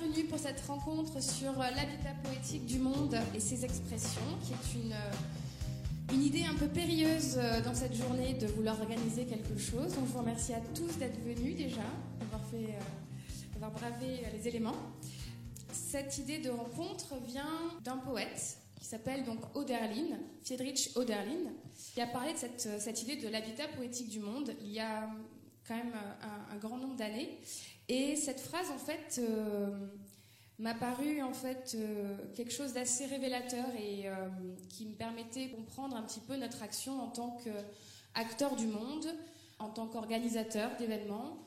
bienvenue pour cette rencontre sur euh, l'habitat poétique du monde et ses expressions, qui est une, euh, une idée un peu périlleuse euh, dans cette journée de vouloir organiser quelque chose. Donc je vous remercie à tous d'être venus déjà, d'avoir fait, d'avoir bravé les éléments. Cette idée de rencontre vient d'un poète qui s'appelle donc Oderlin, Friedrich Oderlin, qui a parlé de cette, cette idée de l'habitat poétique du monde il y a quand même un, un grand nombre d'années. Et cette phrase, en fait, euh, m'a paru en fait euh, quelque chose d'assez révélateur et euh, qui me permettait de comprendre un petit peu notre action en tant qu'acteur du monde, en tant qu'organisateur d'événements,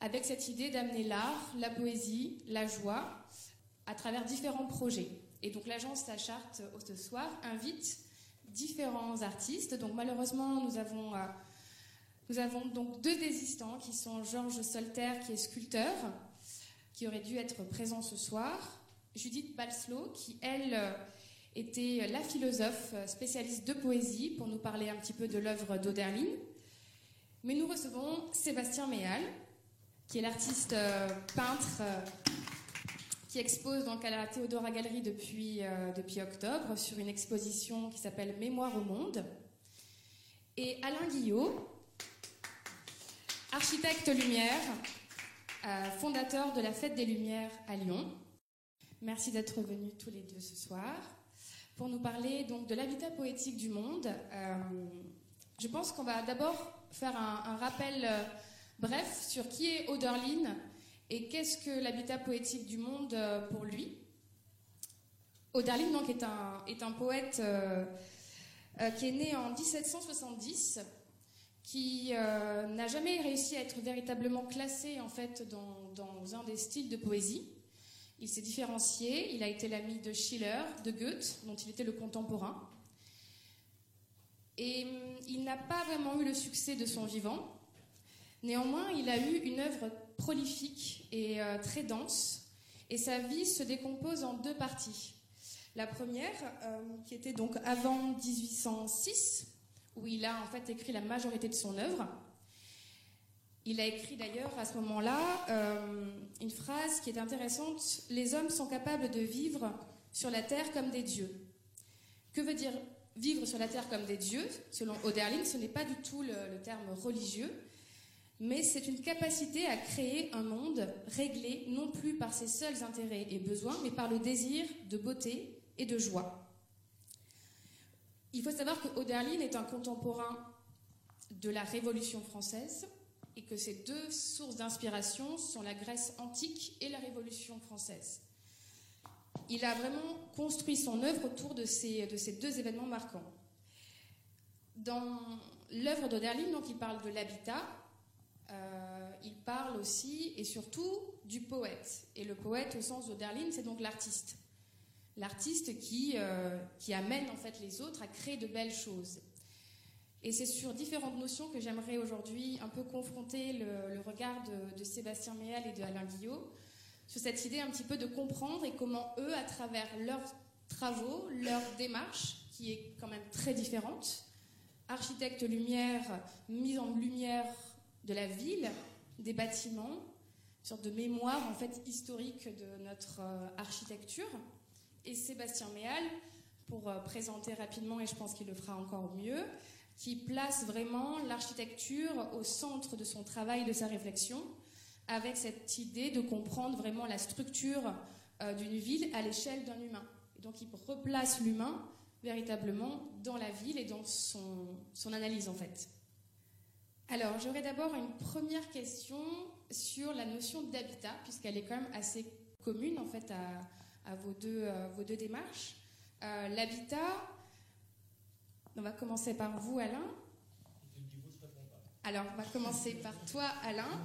avec cette idée d'amener l'art, la poésie, la joie à travers différents projets. Et donc l'agence La Charte ce soir invite différents artistes. Donc malheureusement, nous avons nous avons donc deux désistants qui sont Georges Solter, qui est sculpteur, qui aurait dû être présent ce soir, Judith Balslow, qui elle était la philosophe spécialiste de poésie pour nous parler un petit peu de l'œuvre d'Oderlin. Mais nous recevons Sébastien Méal, qui est l'artiste euh, peintre euh, qui expose donc à la Théodora Galerie depuis, euh, depuis octobre sur une exposition qui s'appelle Mémoire au monde. Et Alain Guillot, architecte lumière, euh, fondateur de la Fête des Lumières à Lyon. Merci d'être venus tous les deux ce soir pour nous parler donc de l'habitat poétique du monde. Euh, je pense qu'on va d'abord faire un, rappel euh, bref sur qui est Oderlin et qu'est-ce que l'habitat poétique du monde pour lui. Oderlin donc est un, est un poète qui est né en 1770 qui euh, n'a jamais réussi à être véritablement classé en fait dans, un des styles de poésie. Il s'est différencié, il a été l'ami de Schiller, de Goethe, dont il était le contemporain. Et hum, il n'a pas vraiment eu le succès de son vivant. Néanmoins, il a eu une œuvre prolifique et euh, très dense, et sa vie se décompose en deux parties. La première, euh, qui était donc avant 1806, où il a en fait écrit la majorité de son œuvre. Il a écrit d'ailleurs à ce moment-là euh, une phrase qui est intéressante Les hommes sont capables de vivre sur la terre comme des dieux. Que veut dire vivre sur la terre comme des dieux Selon Oderlin, ce n'est pas du tout le, le terme religieux, mais c'est une capacité à créer un monde réglé non plus par ses seuls intérêts et besoins, mais par le désir de beauté et de joie. Il faut savoir que Oderlin est un contemporain de la Révolution française et que ces deux sources d'inspiration sont la Grèce antique et la Révolution française. Il a vraiment construit son œuvre autour de ces, de ces deux événements marquants. Dans l'œuvre d'Oderlin, donc, il parle de l'habitat, euh, il parle aussi et surtout du poète. Et le poète, au sens d'Oderlin, c'est donc l'artiste l'artiste qui, euh, qui amène en fait les autres à créer de belles choses. Et c'est sur différentes notions que j'aimerais aujourd'hui un peu confronter le, regard de, Sébastien Méal et de Alain Guillot sur cette idée un petit peu de comprendre et comment eux, à travers leurs travaux, leur démarche, qui est quand même très différente, architecte lumière, mise en lumière de la ville, des bâtiments, une sorte de mémoire en fait historique de notre euh, architecture, et Sébastien Méal, pour euh, présenter rapidement, et je pense qu'il le fera encore mieux, qui place vraiment l'architecture au centre de son travail, de sa réflexion, avec cette idée de comprendre vraiment la structure euh, d'une ville à l'échelle d'un humain. Et donc il replace l'humain véritablement dans la ville et dans son, son analyse en fait. Alors j'aurais d'abord une première question sur la notion d'habitat, puisqu'elle est quand même assez commune en fait à, à vos deux, euh, vos deux démarches. Euh, l'habitat, on va commencer par vous, Alain. Alors, on va commencer par toi, Alain.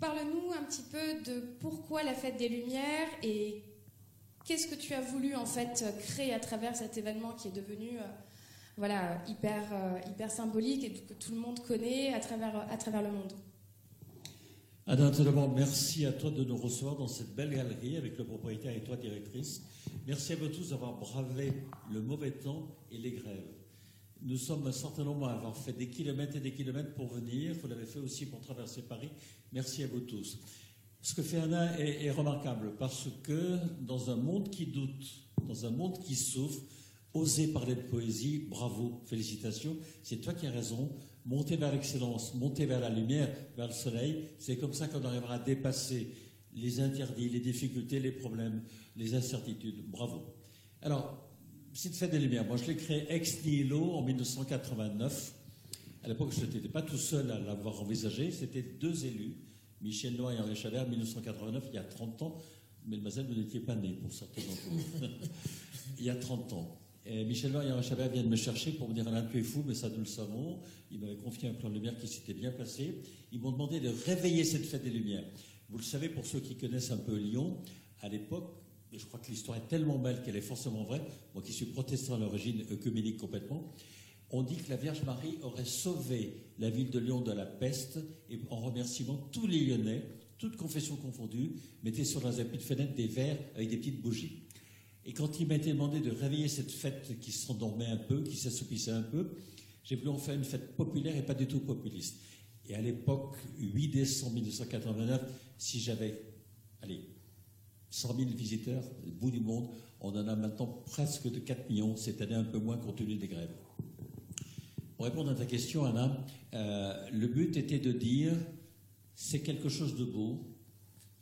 Parle-nous un petit peu de pourquoi la fête des Lumières et qu'est-ce que tu as voulu en fait créer à travers cet événement qui est devenu euh, voilà hyper hyper symbolique et que tout le monde connaît à travers à travers le monde. Tout d'abord, merci à toi de nous recevoir dans cette belle galerie avec le propriétaire et toi, directrice. Merci à vous tous d'avoir bravé le mauvais temps et les grèves. Nous sommes un certain nombre à avoir fait des kilomètres et des kilomètres pour venir. Vous l'avez fait aussi pour traverser Paris. Merci à vous tous. Ce que fait Anna est, est, remarquable parce que dans un monde qui doute, dans un monde qui souffre, oser parler de poésie, bravo, félicitations, c'est toi qui as raison. Monter vers l'excellence, monter vers la lumière, vers le soleil, c'est comme ça qu'on arrivera à dépasser les interdits, les difficultés, les problèmes, les incertitudes. Bravo. Alors, cette fête des Lumières, moi je l'ai créée ex nihilo en 1989. À l'époque, je n'étais pas tout seul à l'avoir envisagé, c'était deux élus, Michel Noir et Henri Chalère, en 1989, il y a 30 ans. Mademoiselle, vous n'étiez pas née pour certains d'entre vous. il y a 30 ans. Et Michel Henri Chalère viennent me chercher pour me dire Alain, tu es fou, mais ça nous le savons. Ils m'avaient confié un plan de lumière qui s'était bien placé. Ils m'ont demandé de réveiller cette fête des Lumières. Vous le savez, pour ceux qui connaissent un peu Lyon, à l'époque, et je crois que l'histoire est tellement belle qu'elle est forcément vraie, moi qui suis protestant à l'origine, œcuménique complètement, on dit que la Vierge Marie aurait sauvé la ville de Lyon de la peste, et en remerciement, tous les Lyonnais, toutes confessions confondues, mettaient sur leurs appuis de fenêtre des verres avec des petites bougies. Et quand il m'a été demandé de réveiller cette fête qui s'endormait un peu, qui s'assoupissait un peu, j'ai voulu en faire une fête populaire et pas du tout populiste. Et à l'époque, 8 décembre 1989, si j'avais, allez, 100 000 visiteurs, au bout du monde, on en a maintenant presque de 4 millions, cette année un peu moins compte tenu des grèves. Pour répondre à ta question, Anna, euh, le but était de dire c'est quelque chose de beau,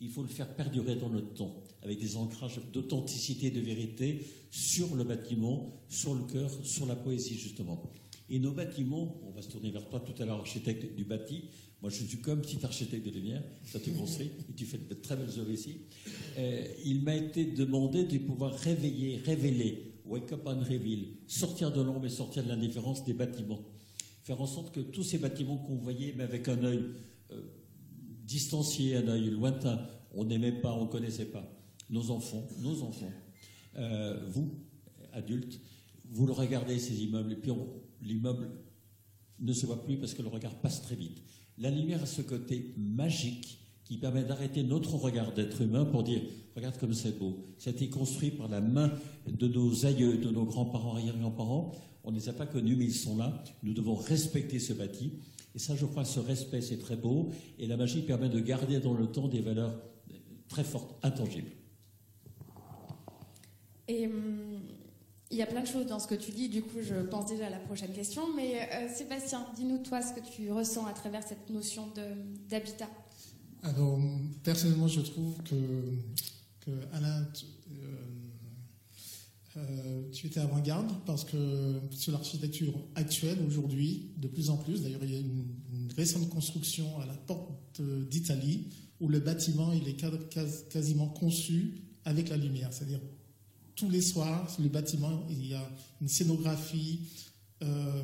il faut le faire perdurer dans le temps, avec des ancrages d'authenticité, de vérité sur le bâtiment, sur le cœur, sur la poésie, justement. Et nos bâtiments, on va se tourner vers toi tout à l'heure, architecte du bâti, moi, je suis comme petit architecte de lumière, ça te conseille, et tu fais de très belles œuvres ici. Euh, il m'a été demandé de pouvoir réveiller, révéler, wake up and reveal, sortir de l'ombre et sortir de l'indifférence des bâtiments. Faire en sorte que tous ces bâtiments qu'on voyait, mais avec un œil euh, distancié, un œil lointain, on n'aimait pas, on ne connaissait pas. Nos enfants, nos enfants, euh, vous, adultes, vous le regardez, ces immeubles, et puis l'immeuble ne se voit plus parce que le regard passe très vite. La lumière a ce côté magique qui permet d'arrêter notre regard d'être humain pour dire regarde comme c'est beau. Ça a été construit par la main de nos aïeux, de nos grands-parents, arrière-grands-parents. On ne les a pas connus, mais ils sont là. Nous devons respecter ce bâti. Et ça, je crois, ce respect, c'est très beau. Et la magie permet de garder dans le temps des valeurs très fortes, intangibles. Et hum, il y a plein de choses dans ce que tu dis, du coup je pense déjà à la prochaine question. Mais euh, Sébastien, dis-nous toi ce que tu ressens à travers cette notion d'habitat. Alors personnellement je trouve que, que Alain, euh, euh, tu étais avant-garde parce que sur l'architecture actuelle aujourd'hui, de plus en plus, d'ailleurs il y a une, récente construction à la porte d'Italie où le bâtiment il est quasiment conçu avec la lumière, c'est-à-dire tous les soirs, le bâtiment, il y a une scénographie euh,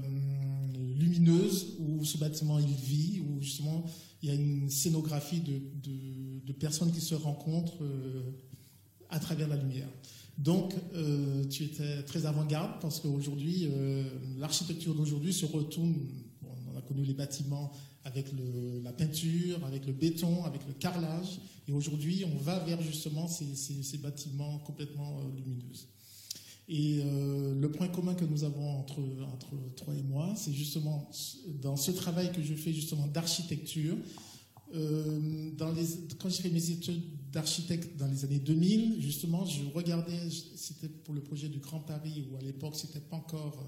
lumineuse où ce bâtiment il vit, où justement il y a une scénographie de, personnes qui se rencontrent euh, à travers la lumière. Donc, euh, tu étais très avant-garde parce qu'aujourd'hui, l'architecture d'aujourd'hui se retourne. on a connu les bâtiments avec la peinture, avec le béton, avec le carrelage. Et aujourd'hui, on va vers justement ces, bâtiments complètement euh, lumineux. Et euh, le point commun que nous avons entre toi et moi, c'est justement dans ce travail que je fais justement d'architecture. Euh, quand j'ai fait mes études d'architecte dans les années 2000, justement, je regardais, c'était pour le projet du Grand Paris, où à l'époque, c'était pas encore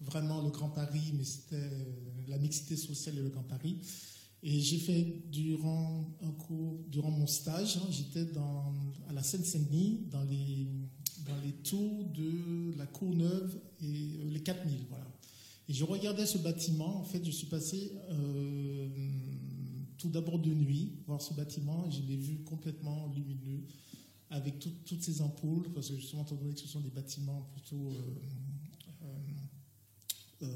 vraiment le Grand Paris, mais c'était la mixité sociale et le Grand Paris. Et j'ai fait durant un cours, durant mon stage, hein, j'étais à la Seine-Saint-Denis, dans les, tours de la Courneuve et euh, les 4000, voilà. Et je regardais ce bâtiment, en fait, je suis passé euh, tout d'abord de nuit voir ce bâtiment, je l'ai vu complètement lumineux, avec toutes ces ampoules, parce que justement, étant donné que ce sont des bâtiments plutôt euh,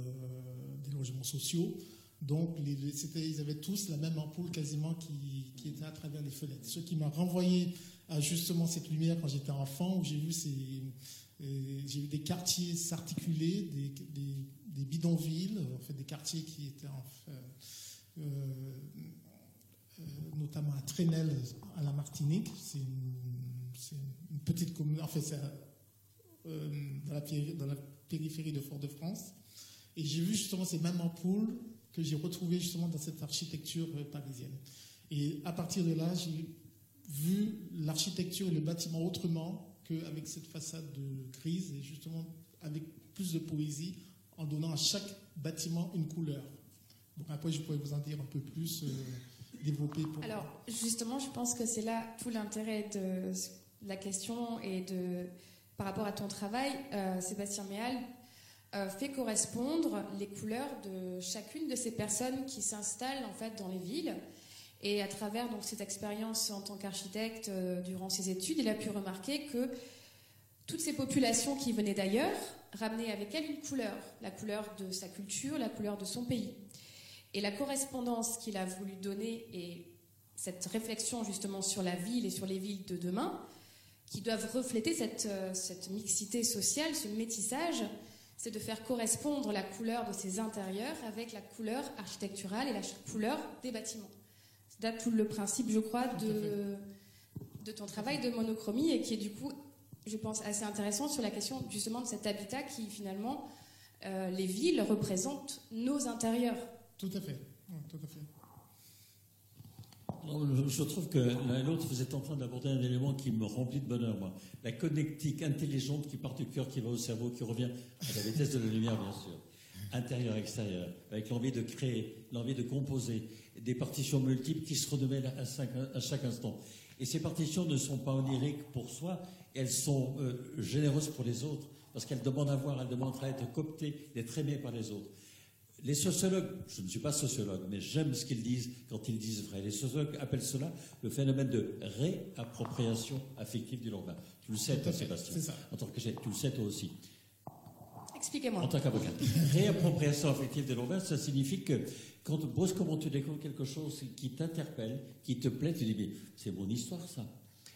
des logements sociaux, donc, ils avaient tous la même ampoule quasiment qui, était à travers les fenêtres. Ce qui m'a renvoyé à justement cette lumière quand j'étais enfant, où j'ai vu, euh, des quartiers s'articuler, des, bidonvilles, en fait, des quartiers qui étaient en fait, euh, euh, notamment à Trenel, à la Martinique. C'est une, petite commune, en fait, c'est dans, la, dans la périphérie de Fort-de-France. Et j'ai vu justement ces mêmes ampoules que j'ai retrouvé justement dans cette architecture euh, parisienne. Et à partir de là, j'ai vu l'architecture et le bâtiment autrement qu'avec cette façade grise et justement avec plus de poésie en donnant à chaque bâtiment une couleur. Donc après, je pourrais vous en dire un peu plus, euh, Alors, justement, je pense que c'est là tout l'intérêt de la question et par rapport à ton travail, euh, Sébastien Méal euh, fait correspondre les couleurs de chacune de ces personnes qui s'installent en fait dans les villes. Et à travers donc cette expérience en tant qu'architecte euh, durant ses études, il a pu remarquer que toutes ces populations qui venaient d'ailleurs ramenaient avec elles une couleur, la couleur de sa culture, la couleur de son pays. Et la correspondance qu'il a voulu donner et cette réflexion justement sur la ville et sur les villes de demain, qui doivent refléter cette, euh, cette mixité sociale, ce métissage, c'est de faire correspondre la couleur de ces intérieurs avec la couleur architecturale et la couleur des bâtiments. C'est tout le principe, je crois, de, de ton travail de monochromie et qui est du coup, je pense, assez intéressant sur la question justement de cet habitat qui finalement, euh, les villes représentent nos intérieurs. Tout à fait. Je trouve que l'un et l'autre, vous êtes en train d'aborder un élément qui me remplit de bonheur, moi. La connectique intelligente qui part du cœur, qui va au cerveau, qui revient à la vitesse de la lumière, bien sûr. Intérieur, extérieur, avec l'envie de créer, l'envie de composer, des partitions multiples qui se renouvellent à, à chaque instant. Et ces partitions ne sont pas oniriques pour soi, elles sont euh, généreuses pour les autres, parce qu'elles demandent à voir, elles demandent à être cooptées, d'être aimées par les autres. Les sociologues, je ne suis pas sociologue, mais j'aime ce qu'ils disent quand ils disent vrai. Les sociologues appellent cela le phénomène de réappropriation affective du lendemain. Tu le sais, toi, Sébastien. C'est ça. En tant que tu le sais toi aussi. Expliquez-moi. En tant qu'avocat. réappropriation affective du lendemain, ça signifie que quand brusquement tu découvres quelque chose qui t'interpelle, qui te plaît, tu dis, mais c'est mon histoire, ça.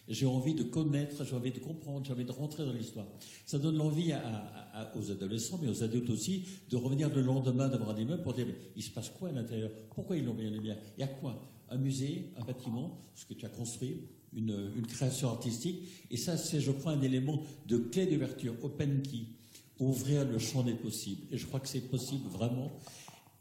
J'ai envie de connaître, j'ai envie de comprendre, j'ai envie de rentrer dans l'histoire. Ça donne l'envie aux adolescents, mais aux adultes aussi, de revenir le lendemain devant un immeuble pour dire il se passe quoi à l'intérieur? Pourquoi ils l'ont bien bien Il y a quoi? Un musée, un bâtiment, ce que tu as construit, une, une création artistique. Et ça, c'est, je crois, un élément de clé d'ouverture, open key, ouvrir le champ des possibles. Et je crois que c'est possible vraiment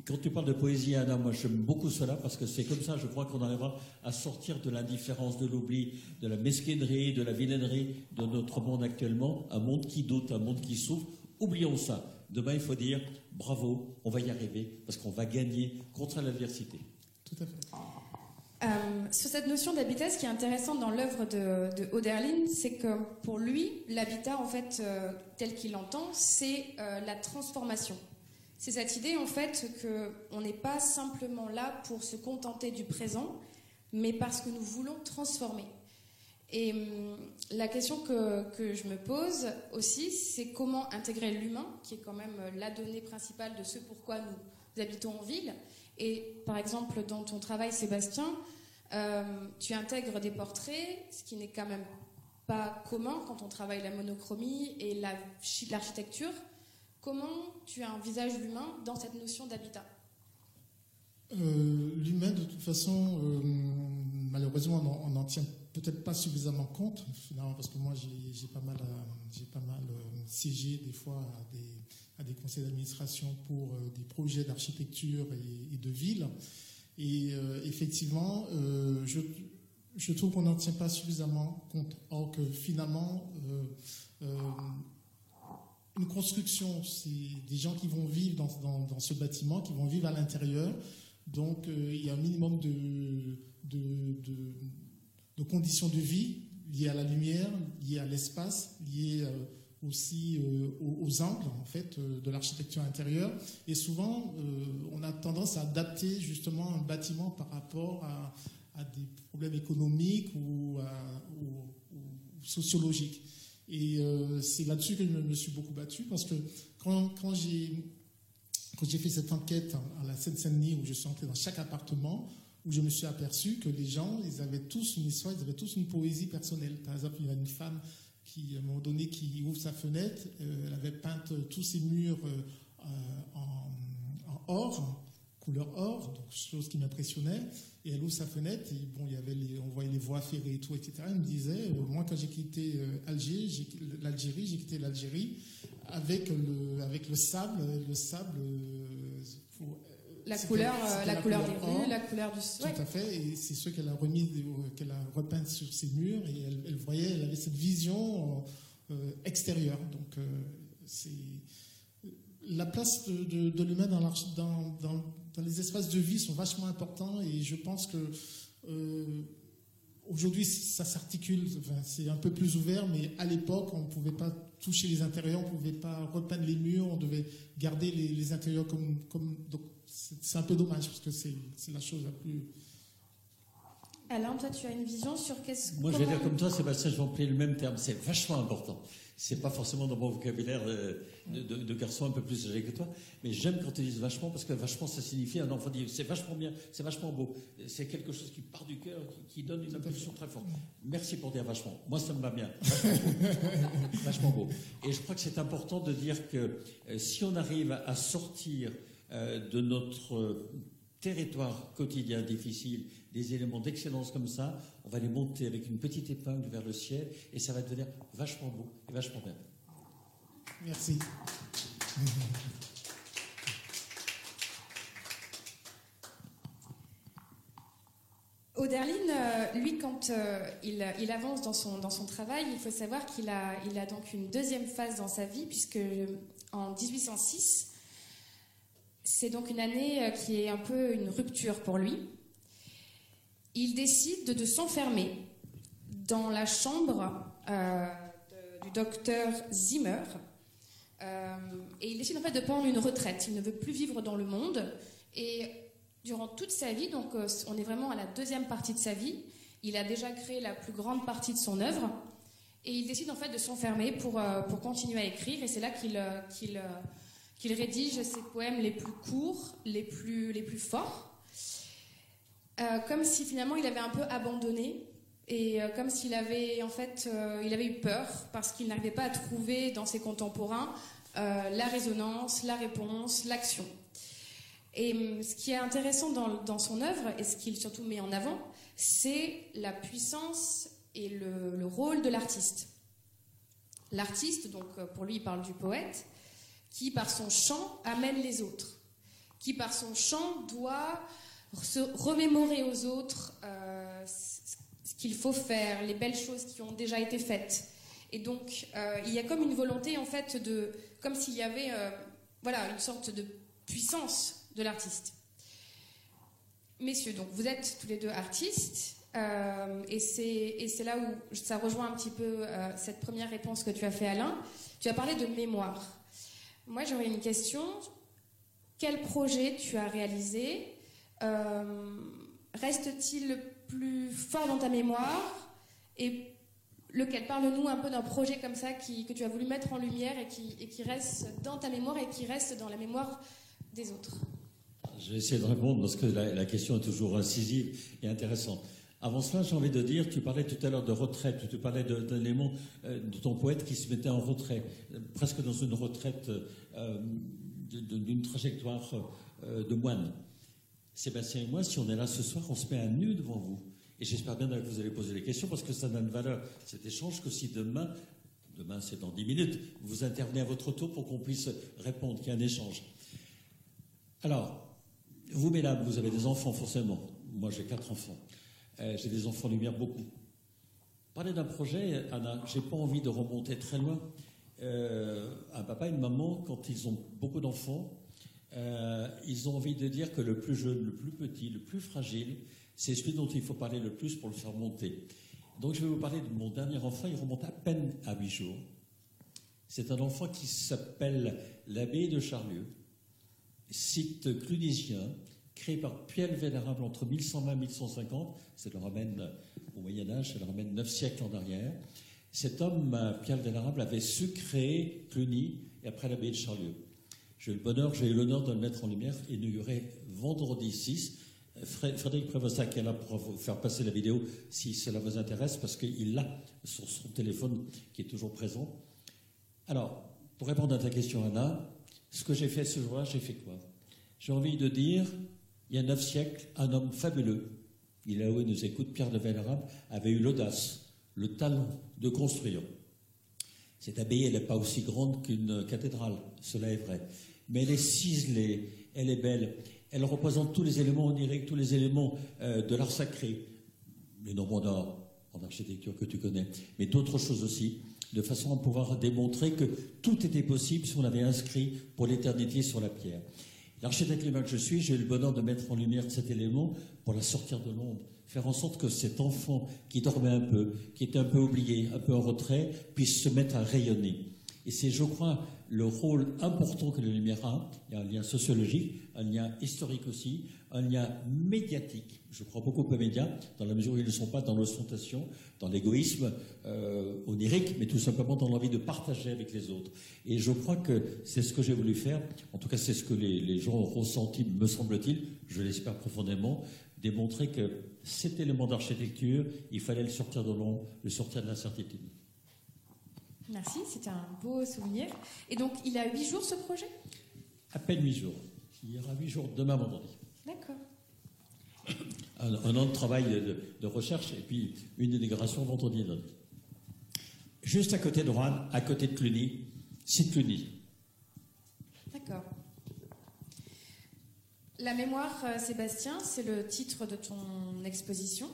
quand tu parles de poésie, Anna, moi j'aime beaucoup cela parce que c'est comme ça, je crois qu'on arrivera à sortir de l'indifférence, de l'oubli, de la mesquinerie, de la vilainerie de notre monde actuellement, un monde qui doute, un monde qui souffre. Oublions ça. Demain, il faut dire bravo, on va y arriver parce qu'on va gagner contre l'adversité. Tout à fait. Euh, sur cette notion d'habitat, ce qui est intéressant dans l'œuvre de, de Oderlin, c'est que pour lui, l'habitat, en fait, euh, tel qu'il l'entend, c'est euh, la transformation. C'est cette idée en fait qu'on n'est pas simplement là pour se contenter du présent, mais parce que nous voulons transformer. Et hum, la question que, je me pose aussi, c'est comment intégrer l'humain, qui est quand même la donnée principale de ce pourquoi nous habitons en ville. Et par exemple, dans ton travail, Sébastien, hum, tu intègres des portraits, ce qui n'est quand même pas commun quand on travaille la monochromie et l'architecture. Comment tu envisages l'humain dans cette notion d'habitat euh, L'humain, de toute façon, euh, malheureusement, on n'en tient peut-être pas suffisamment compte, finalement, parce que moi, j'ai pas mal, j'ai pas mal euh, siégé des fois à des, conseils d'administration pour des projets d'architecture et, de ville. Et effectivement, je, je, trouve qu'on n'en tient pas suffisamment compte. Or que finalement, une construction, c'est des gens qui vont vivre dans, ce bâtiment, qui vont vivre à l'intérieur. Donc euh, il y a un minimum de, conditions de vie liées à la lumière, liées à l'espace, liées euh, aussi euh, aux, angles en fait de l'architecture intérieure. Et souvent, on a tendance à adapter justement un bâtiment par rapport à, des problèmes économiques ou sociologiques. Et euh, c'est là-dessus que je me, suis beaucoup battu parce que quand, quand j'ai fait cette enquête à la Seine-Saint-Denis où je suis entré dans chaque appartement, où je me suis aperçu que les gens, ils avaient tous une histoire, ils avaient tous une poésie personnelle. Par exemple, il y a une femme qui, à un moment donné, qui ouvre sa fenêtre, euh, elle avait peint tous ses murs euh, en, or, couleur or, donc chose qui m'impressionnait. Et elle ouvre sa fenêtre, et bon, il y avait les, on voyait les voies ferrées et tout, etc. Elle me disait, euh, moi, quand j'ai quitté euh, Alger, l'Algérie, j'ai quitté l'Algérie avec le, avec le sable, le sable, euh, La couleur, la, la couleur couleur des rues, la couleur du. Tout Ouais. à fait, et c'est ce qu'elle a remis, qu'elle a repeint sur ses murs, et elle, elle voyait, elle avait cette vision extérieure. Donc, c'est la place de, de- de l'humain dans, dans, dans- dans les espaces de vie sont vachement importants, et je pense que euh, aujourd'hui ça s'articule, enfin, c'est un peu plus ouvert, mais à l'époque on ne pouvait pas toucher les intérieurs, on ne pouvait pas repeindre les murs, on devait garder les, les intérieurs comme, comme donc c'est un peu dommage parce que c'est la chose la plus Alain, toi, tu as une vision sur qu'est-ce Moi, je vais dire comme toi, Sébastien, je vais employer le même terme. C'est vachement important. C'est pas forcément dans mon vocabulaire euh, de, garçon un peu plus âgé que toi, mais j'aime quand ils disent vachement parce que vachement, ça signifie un enfant dit c'est vachement bien, c'est vachement beau. C'est quelque chose qui part du cœur, qui, donne une impulsion très forte. Merci pour dire vachement. Moi, ça me va bien. Vachement beau. Et je crois que c'est important de dire que euh, si on arrive à sortir euh, de notre territoire quotidien difficile des éléments d'excellence comme ça, on va les monter avec une petite épingle vers le ciel et ça va devenir vachement beau et vachement bien. merci. Oderlin, euh, lui, quand euh, il, il avance dans son, dans son travail, il faut savoir qu'il a, il a donc une deuxième phase dans sa vie, puisque euh, en 1806, c'est donc une année euh, qui est un peu une rupture pour lui. Il décide de, s'enfermer dans la chambre euh, du docteur Zimmer. Euh, et il décide en fait de prendre une retraite. Il ne veut plus vivre dans le monde. Et durant toute sa vie, donc on est vraiment à la deuxième partie de sa vie, il a déjà créé la plus grande partie de son œuvre. Et il décide en fait de s'enfermer pour, pour continuer à écrire. Et c'est là qu'il qu'il, rédige ses poèmes les plus courts, les plus, les plus forts. Euh, comme si finalement il avait un peu abandonné et euh, comme s'il avait en fait euh, il avait eu peur parce qu'il n'arrivait pas à trouver dans ses contemporains la résonance, la réponse, l'action. Et hum, ce qui est intéressant dans, dans son œuvre et ce qu'il surtout met en avant, c'est la puissance et le, le rôle de l'artiste. L'artiste, donc pour lui il parle du poète, qui par son chant amène les autres, qui par son chant doit se remémorer aux autres euh, ce qu'il faut faire, les belles choses qui ont déjà été faites. Et donc, euh, il y a comme une volonté, en fait, de, comme s'il y avait, euh, voilà, une sorte de puissance de l'artiste. Messieurs, donc, vous êtes tous les deux artistes, euh, et c'est là où ça rejoint un petit peu cette première réponse que tu as fait, Alain. Tu as parlé de mémoire. Moi, j'aurais une question. Quel projet tu as réalisé euh, reste-t-il le plus fort dans ta mémoire Et lequel Parle-nous un peu d'un projet comme ça que tu as voulu mettre en lumière et qui, reste dans ta mémoire et qui reste dans la mémoire des autres? Je vais essayer de répondre parce que la question est toujours incisive et intéressante. Avant cela, j'ai envie de dire, tu parlais tout à l'heure de retraite, tu parlais d'un élément euh, de ton poète qui se mettait en retrait, euh, presque dans une retraite euh, d'une trajectoire de moine. Sébastien et moi, si on est là ce soir, on se met à nu devant vous. Et j'espère bien que vous allez poser les questions parce que ça n'a de valeur, cet échange, que si demain, demain c'est dans 10 minutes, vous intervenez à votre tour pour qu'on puisse répondre, qu'il y ait un échange. Alors, vous, mesdames, vous avez des enfants forcément. Moi, j'ai quatre enfants. Euh, j'ai des enfants lumière beaucoup. Parler d'un projet, Anna, j'ai pas envie de remonter très loin. Euh, un papa et une maman, quand ils ont beaucoup d'enfants, euh, ils ont envie de dire que le plus jeune, le plus petit, le plus fragile, c'est celui dont il faut parler le plus pour le faire monter. Donc, je vais vous parler de mon dernier enfant. Il remonte à peine à huit jours. C'est un enfant qui s'appelle l'abbaye de Charlieu site clunisien créé par Pierre le Vénérable entre 1120 et 1150. Ça le ramène au Moyen-Âge, ça le ramène neuf siècles en arrière. Cet homme, euh, Pierre le Vénérable, avait su créer Cluny et après l'abbaye de Charlieu. J'ai eu le bonheur, j'ai eu l'honneur de le mettre en lumière, inauguré vendredi 6. Fré- Frédéric Prévost qui est là pour vous faire passer la vidéo si cela vous intéresse, parce qu'il l'a sur son téléphone qui est toujours présent. Alors, pour répondre à ta question, Anna, ce que j'ai fait ce jour-là, j'ai fait quoi? J'ai envie de dire, il y a neuf siècles, un homme fabuleux, il est là où il nous écoute, Pierre de Vénérable, avait eu l'audace, le talent de construire. Cette abbaye, elle n'est pas aussi grande qu'une cathédrale, cela est vrai. Mais elle est ciselée, elle est belle, Elle représente tous les éléments oniriques, tous les éléments euh, de l'art sacré, les normands d'art en architecture que tu connais, mais d'autres choses aussi, de façon à pouvoir démontrer que tout était possible si on avait inscrit pour l'éternité sur la pierre. L'architecte que je suis, j'ai eu le bonheur de mettre en lumière cet élément pour la sortir de l'ombre, faire en sorte que cet enfant qui dormait un peu, qui était un peu oublié, un peu en retrait, puisse se mettre à rayonner. Et c'est, je crois, le rôle important que la lumière a. Il y a un lien sociologique, un lien historique aussi, un lien médiatique. Je crois beaucoup aux médias, dans la mesure où ils ne sont pas dans l'ostentation, dans l'égoïsme euh, onirique, mais tout simplement dans l'envie de partager avec les autres. Et je crois que c'est ce que j'ai voulu faire. En tout cas, c'est ce que les, les gens ont ressenti, me semble-t-il, je l'espère profondément, démontrer que cet élément d'architecture, il fallait le sortir de l'ombre, le sortir de l'incertitude. Merci, c'était un beau souvenir. Et donc, il a huit jours ce projet? À peine huit jours. Il y aura huit jours demain vendredi. D'accord. Un, an de travail de, recherche et puis une intégration vendredi Juste à côté de Rouen, à côté de Cluny, c'est Cluny. D'accord. La mémoire, euh, Sébastien, c'est le titre de ton exposition.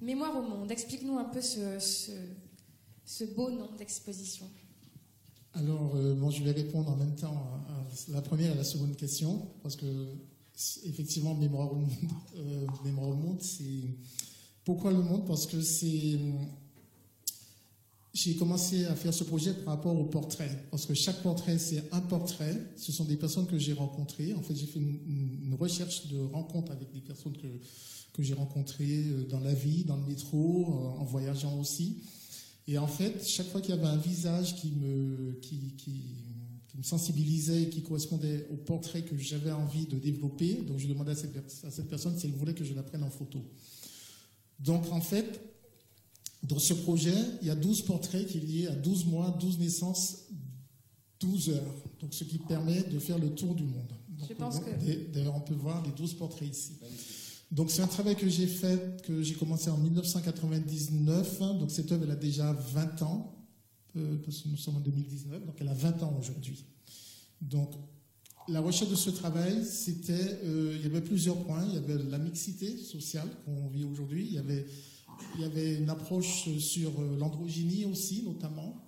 Mémoire au monde. Explique-nous un peu ce, ce beau nom d'exposition Alors, euh, bon, je vais répondre en même temps à, la première et à la seconde question, parce que effectivement, Mémoire au monde, euh, monde, c'est pourquoi le monde? Parce que c'est j'ai commencé à faire ce projet par rapport au portrait, parce que chaque portrait, c'est un portrait. Ce sont des personnes que j'ai rencontrées. En fait, j'ai fait une, recherche de rencontres avec des personnes que, que j'ai rencontrées euh, dans la vie, dans le métro, en voyageant aussi. Et en fait, chaque fois qu'il y avait un visage qui me, qui, qui, me sensibilisait et qui correspondait au portrait que j'avais envie de développer, donc je demandais à cette, à cette personne si elle voulait que je la prenne en photo. Donc en fait, dans ce projet, il y a 12 portraits qui sont liés à 12 mois, 12 naissances, 12 heures. Donc ce qui permet de faire le tour du monde. D'ailleurs, on peut voir les 12 portraits ici. Donc c'est un travail que j'ai fait, que j'ai commencé en 1999. Donc cette œuvre, elle a déjà 20 ans, euh, parce que nous sommes en 2019, donc elle a 20 ans aujourd'hui. Donc la recherche de ce travail, c'était, euh, il y avait plusieurs points. Il y avait la mixité sociale qu'on vit aujourd'hui. Il y avait, une approche sur euh, l'androgynie aussi, notamment,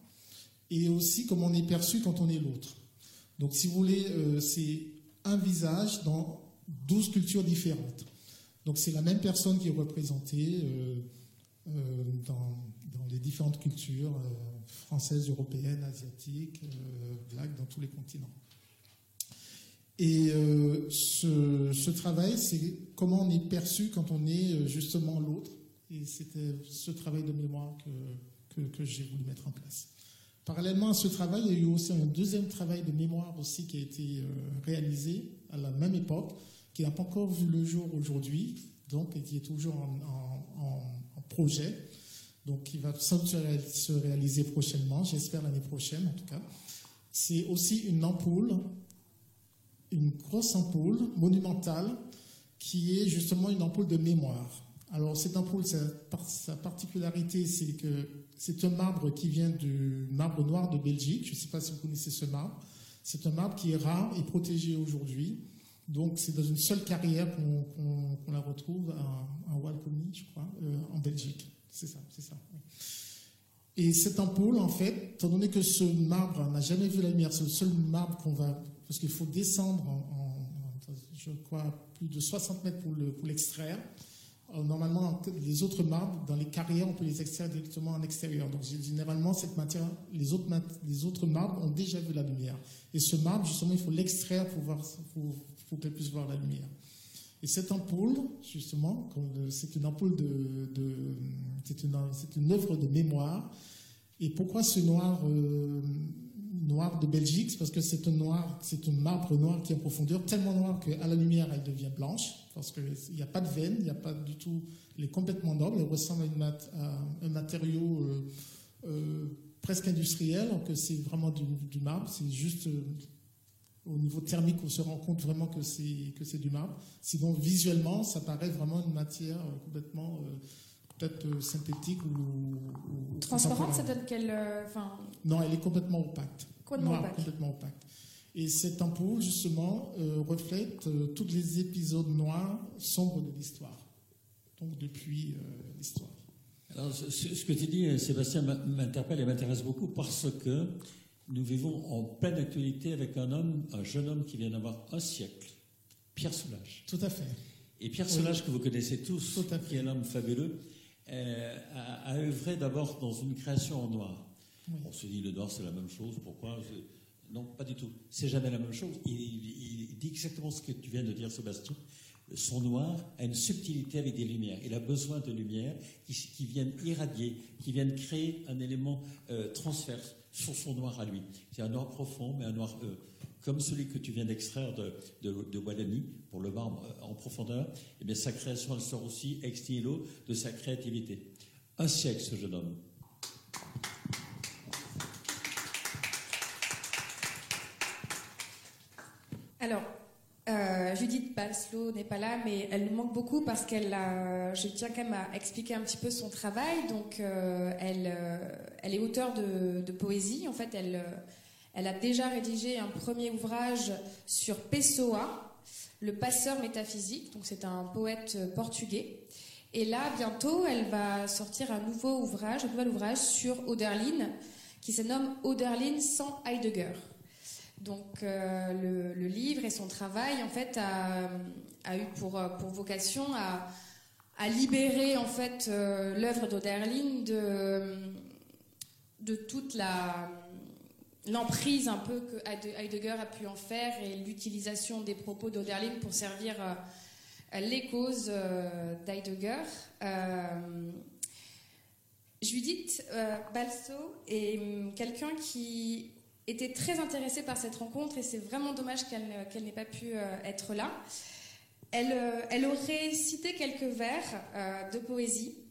et aussi comment on est perçu quand on est l'autre. Donc si vous voulez, c'est un visage dans 12 cultures différentes. Donc c'est la même personne qui est représentée euh, euh, dans, les différentes cultures euh, françaises, européennes, asiatiques, blagues, dans tous les continents. Et ce, travail, c'est comment on est perçu quand on est justement l'autre. Et c'était ce travail de mémoire que, que, que j'ai voulu mettre en place. Parallèlement à ce travail, il y a eu aussi un deuxième travail de mémoire aussi qui a été réalisé à la même époque, qui n'a pas encore vu le jour aujourd'hui, donc qui est toujours en, projet, donc qui va se réaliser prochainement, j'espère l'année prochaine en tout cas. C'est aussi une ampoule, une grosse ampoule monumentale, qui est justement une ampoule de mémoire. Alors cette ampoule, sa particularité, c'est que c'est un marbre qui vient du marbre noir de Belgique. Je ne sais pas si vous connaissez ce marbre. C'est un marbre qui est rare et protégé aujourd'hui. Donc c'est dans une seule carrière qu'on la retrouve à, à je crois, euh, en Belgique. C'est ça, c'est ça. Et cette ampoule, en fait, étant donné que ce marbre n'a jamais vu la lumière, c'est le seul marbre qu'on va, parce qu'il faut descendre en, je crois, plus de 60 mètres pour l'extraire. Normalement, les autres marbres, dans les carrières, on peut les extraire directement en extérieur. Donc, généralement, cette matière, les autres, marbres ont déjà vu la lumière. Et ce marbre, justement, il faut l'extraire pour, pour qu'elle puisse voir la lumière. Et cette ampoule, justement, c'est une ampoule de, c'est une, une, œuvre de mémoire. Et pourquoi ce noir, euh, noir de Belgique parce que c'est un noir, c'est un marbre noir qui est en profondeur, tellement noir qu'à la lumière elle devient blanche, parce qu'il n'y a pas de veine, il n'y a pas du tout, elle est complètement noble, elle ressemble à, un matériau euh, euh, presque industriel, donc c'est vraiment du, du marbre, c'est juste au niveau thermique, on se rend compte vraiment que c'est que c'est du marbre. Sinon, visuellement, ça paraît vraiment une matière euh, complètement euh, peut-être euh, synthétique ou, transparente. Ça donne quelle Non, elle est complètement opaque. Complètement opaque. Complètement opaque. Et cette impôt, justement, euh, reflète euh, tous les épisodes noirs, sombres de l'histoire. Donc depuis euh, l'histoire. Alors, ce, ce que tu dis, Sébastien, m'interpelle et m'intéresse beaucoup parce que nous vivons en pleine actualité avec un homme, un jeune homme qui vient d'avoir un siècle, Pierre Soulages. Tout à fait. Et Pierre Soulages, que vous connaissez tous, qui est un homme fabuleux, euh, a, a, œuvré d'abord dans une création en noir. On se dit le noir c'est la même chose, pourquoi Non, pas du tout. C'est jamais la même chose. Il, dit exactement ce que tu viens de dire, Sébastien. Son noir a une subtilité avec des lumières. Il a besoin de lumières qui, viennent irradier, qui viennent créer un élément euh, transverse sur son noir à lui. C'est un noir profond, mais un noir euh, comme celui que tu viens d'extraire de, de, Wallonie pour le marbre euh, en profondeur. Et eh bien sa création, elle sort aussi ex nihilo de sa créativité. Un siècle, ce jeune homme. Alors, euh, Judith Balslow n'est pas là, mais elle nous manque beaucoup parce qu'elle a, je tiens quand même à expliquer un petit peu son travail. Donc, euh, elle, euh, elle est auteure de, poésie. En fait, elle, elle a déjà rédigé un premier ouvrage sur Pessoa, le passeur métaphysique. Donc, c'est un poète portugais. Et là, bientôt, elle va sortir un nouveau ouvrage, un nouvel ouvrage sur Oderlin, qui se nomme Oderlin sans Heidegger. Donc euh, le, livre et son travail en fait a, eu pour, pour vocation à, libérer en fait euh, l'œuvre d'Oderlin de, de toute la l'emprise un peu que Heidegger a pu en faire et l'utilisation des propos d'Oderlin pour servir euh, les causes euh, d'Heidegger. Euh, Judith euh, Balso est hum, quelqu'un qui était très intéressée par cette rencontre et c'est vraiment dommage qu'elle qu n'ait pas pu euh, être là. Elle, euh, elle, aurait cité quelques vers euh, de poésie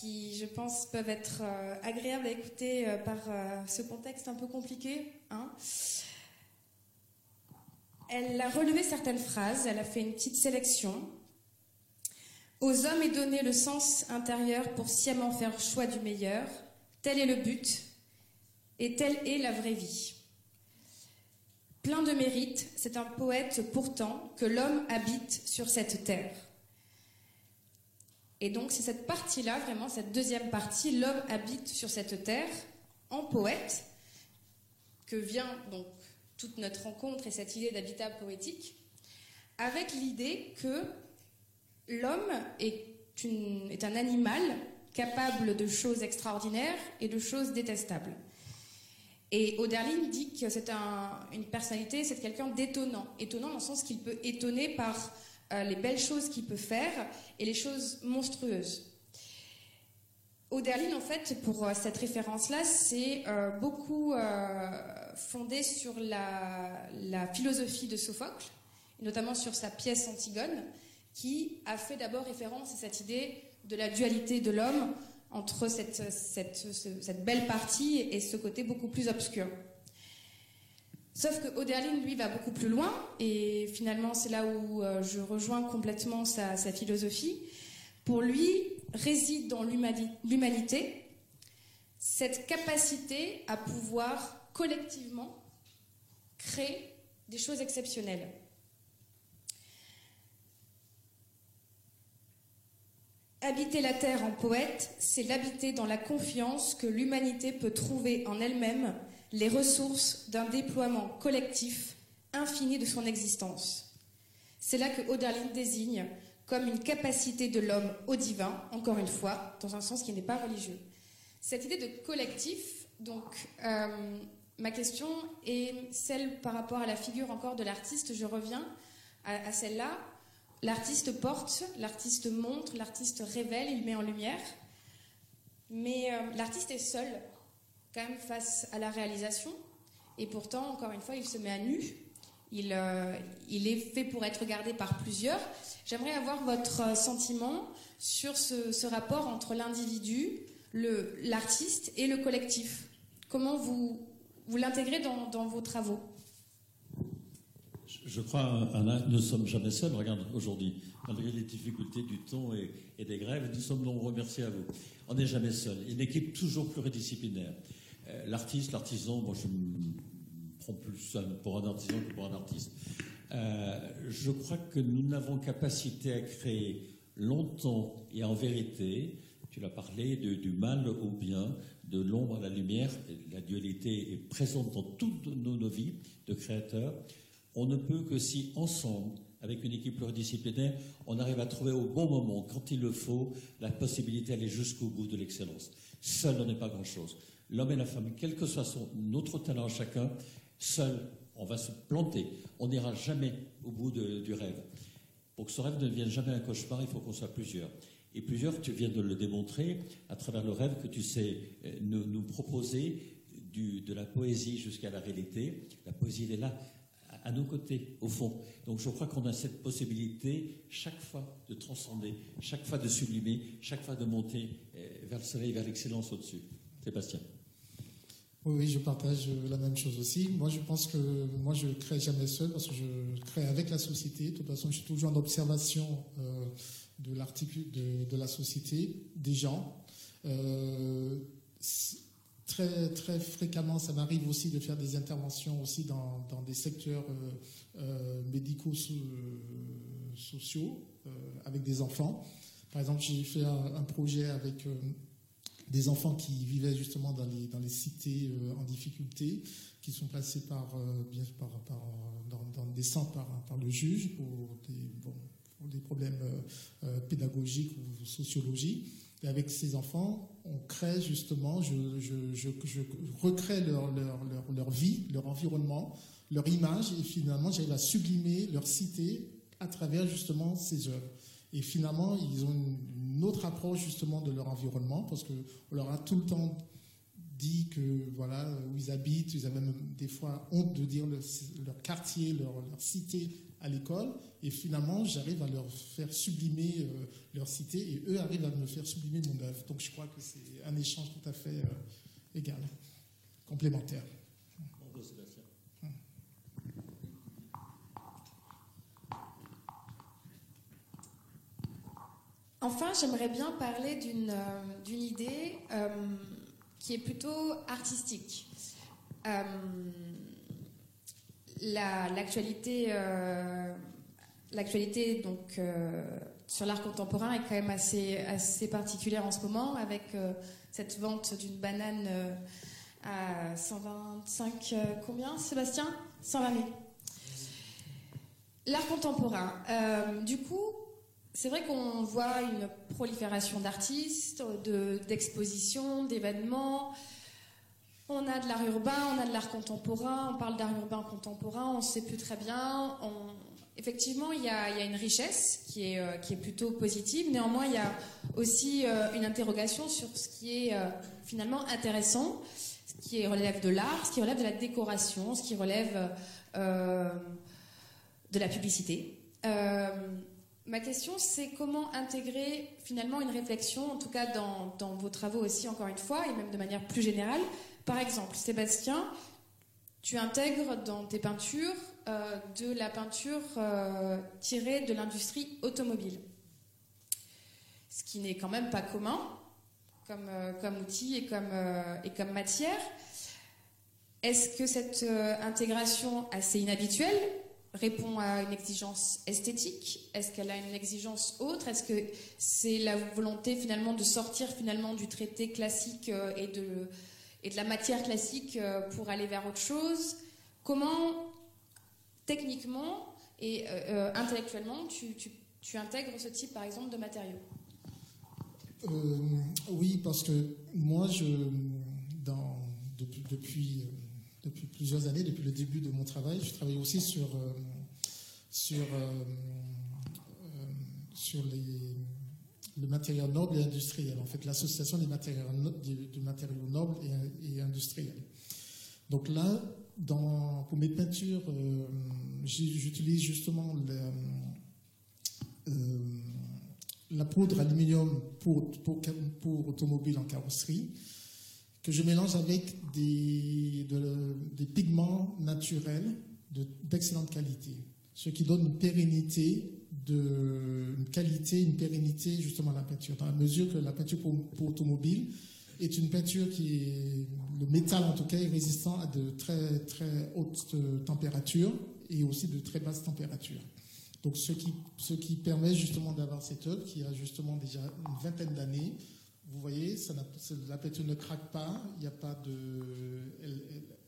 qui, je pense, peuvent être agréables à écouter par ce contexte un peu compliqué. Hein. Elle a relevé certaines phrases, elle a fait une petite sélection. Aux hommes est donné le sens intérieur pour sciemment faire choix du meilleur. Tel est le but, et telle est la vraie vie. Plein de mérite, c'est un poète pourtant que l'homme habite sur cette terre. Et donc c'est cette partie-là, vraiment cette deuxième partie, l'homme habite sur cette terre, en poète, que vient donc toute notre rencontre et cette idée d'habitat poétique, avec l'idée que l'homme est, est un animal capable de choses extraordinaires et de choses détestables. Et Oderlin dit que c'est un, une personnalité, c'est quelqu'un d'étonnant. Étonnant dans le sens qu'il peut étonner par euh, les belles choses qu'il peut faire et les choses monstrueuses. Oderlin, en fait, pour euh, cette référence-là, c'est euh, beaucoup fondé sur la, la, philosophie de Sophocle, notamment sur sa pièce Antigone, qui a fait d'abord référence à cette idée de la dualité de l'homme entre cette, belle partie et ce côté beaucoup plus obscur. Sauf que Oderlin, lui, va beaucoup plus loin, et finalement, c'est là où euh, je rejoins complètement sa, philosophie. Pour lui, réside dans l'humanité cette capacité à pouvoir collectivement créer des choses exceptionnelles. Habiter la terre en poète, c'est l'habiter dans la confiance que l'humanité peut trouver en elle-même les ressources d'un déploiement collectif infini de son existence. C'est là que Oderlin désigne comme une capacité de l'homme au divin, encore une fois, dans un sens qui n'est pas religieux. Cette idée de collectif, donc, euh, ma question est celle par rapport à la figure encore de l'artiste, je reviens à, à celle-là. L'artiste porte, l'artiste montre, l'artiste révèle, il met en lumière. Mais euh, l'artiste est seul, quand même, face à la réalisation. Et pourtant, encore une fois, il se met à nu. Il, euh, est fait pour être regardé par plusieurs. J'aimerais avoir votre sentiment sur ce, rapport entre l'individu, l'artiste et le collectif. Comment vous, l'intégrez dans vos travaux? Je crois, Anna, nous ne sommes jamais seuls. Regarde, aujourd'hui, malgré les difficultés du temps et, des grèves, nous sommes nombreux. Merci à vous. On n'est jamais seul. Une équipe toujours pluridisciplinaire. Euh, L'artiste, l'artisan, moi je prend plus pour un artisan que pour un artiste. Euh, je crois que nous n'avons capacité à créer longtemps et en vérité, tu l'as parlé, du mal au bien, de l'ombre à la lumière, la dualité est présente dans toutes nos vies de créateurs. On ne peut que si ensemble, avec une équipe pluridisciplinaire, on arrive à trouver au bon moment, quand il le faut, la possibilité d'aller jusqu'au bout de l'excellence. Seul, on n'est pas grand-chose. L'homme et la femme, quel que soit notre talent chacun, seul, on va se planter. On n'ira jamais au bout du rêve. Pour que ce rêve ne devienne jamais un cauchemar, il faut qu'on soit plusieurs. Et plusieurs, tu viens de le démontrer à travers le rêve que tu sais euh, nous, proposer de la poésie jusqu'à la réalité. La poésie, elle est là à nos côtés, au fond. Donc je crois qu'on a cette possibilité chaque fois de transcender, chaque fois de sublimer, chaque fois de monter euh, vers le soleil, vers l'excellence au-dessus. Sébastien. Oui, je partage la même chose aussi. Moi, je pense que moi, je crée jamais seul parce que je crée avec la société. De toute façon, je suis toujours en observation euh, de l'article de, la société, des gens. Euh, très, très fréquemment, ça m'arrive aussi de faire des interventions aussi dans, des secteurs euh, médicaux sociaux avec des enfants. Par exemple, j'ai fait un projet avec des enfants qui vivaient justement dans les, dans les cités euh, en difficulté, qui sont placés par, euh, bien, par, dans, des centres par, le juge pour des, problèmes euh, pédagogiques ou sociologiques. Et avec ces enfants, on crée justement, je, je, je, je recrée leur, leur, leur, leur, vie, leur environnement, leur image, et finalement j'arrive à sublimer leur cité à travers justement ces œuvres. Et finalement, ils ont une, autre approche justement de leur environnement parce qu'on leur a tout le temps dit que voilà où ils habitent, ils ont même des fois honte de dire leur quartier, leur, cité à l'école. Et finalement, j'arrive à leur faire sublimer euh, leur cité et eux arrivent à me faire sublimer mon œuvre. Donc je crois que c'est un échange tout à fait euh, égal, complémentaire. Enfin, j'aimerais bien parler d'une euh, idée euh, qui est plutôt artistique. Euh, l'actualité, l'actualité donc sur l'art contemporain est quand même assez assez particulière en ce moment avec cette vente d'une banane à 125 combien Sébastien? 120 000. L'art contemporain. du coup, c'est vrai qu'on voit une prolifération d'artistes, d'expositions, d'événements. On a de l'art urbain, on a de l'art contemporain, on parle d'art urbain contemporain, on ne sait plus très bien. Effectivement, il y, a, une richesse qui est, euh, qui est, plutôt positive. Néanmoins, il y a aussi euh, une interrogation sur ce qui est euh, finalement intéressant, ce qui relève de l'art, ce qui relève de la décoration, ce qui relève de la publicité. Ma question, c'est comment intégrer finalement une réflexion, en tout cas dans, vos travaux aussi, encore une fois, et même de manière plus générale. Par exemple, Sébastien, tu intègres dans tes peintures euh, de la peinture euh, tirée de l'industrie automobile. Ce qui n'est quand même pas commun comme, euh, outil et comme, et comme matière. Est-ce que cette intégration assez inhabituelle répond à une exigence esthétique? Est-ce qu'elle a une exigence autre? Est-ce que c'est la volonté finalement de sortir finalement du traité classique euh, et de, et de la matière classique euh, pour aller vers autre chose? Comment techniquement et euh, intellectuellement tu, tu, tu, intègres ce type par exemple de matériaux? Oui, parce que moi, je, dans, depuis, depuis depuis plusieurs années, depuis le début de mon travail. Je travaille aussi sur, euh, sur, euh, euh, sur les, le matériau noble et industriel, en fait, l'association des matériaux, du, matériaux nobles et, industriels. Donc là, dans, pour mes peintures, j'utilise justement la poudre aluminium pour, pour, pour automobile en carrosserie que je mélange avec des, pigments naturels d'excellente qualité, ce qui donne une pérennité, une qualité, une pérennité justement à la peinture. Dans la mesure que la peinture pour, automobile, est une peinture qui est, le métal en tout cas, est résistant à de très, très hautes températures et aussi de très basses températures. Donc, ce qui, ce qui permet justement d'avoir cette œuvre qui a justement déjà une vingtaine d'années. Vous voyez, ça la peinture ne craque pas, il n'y a pas de,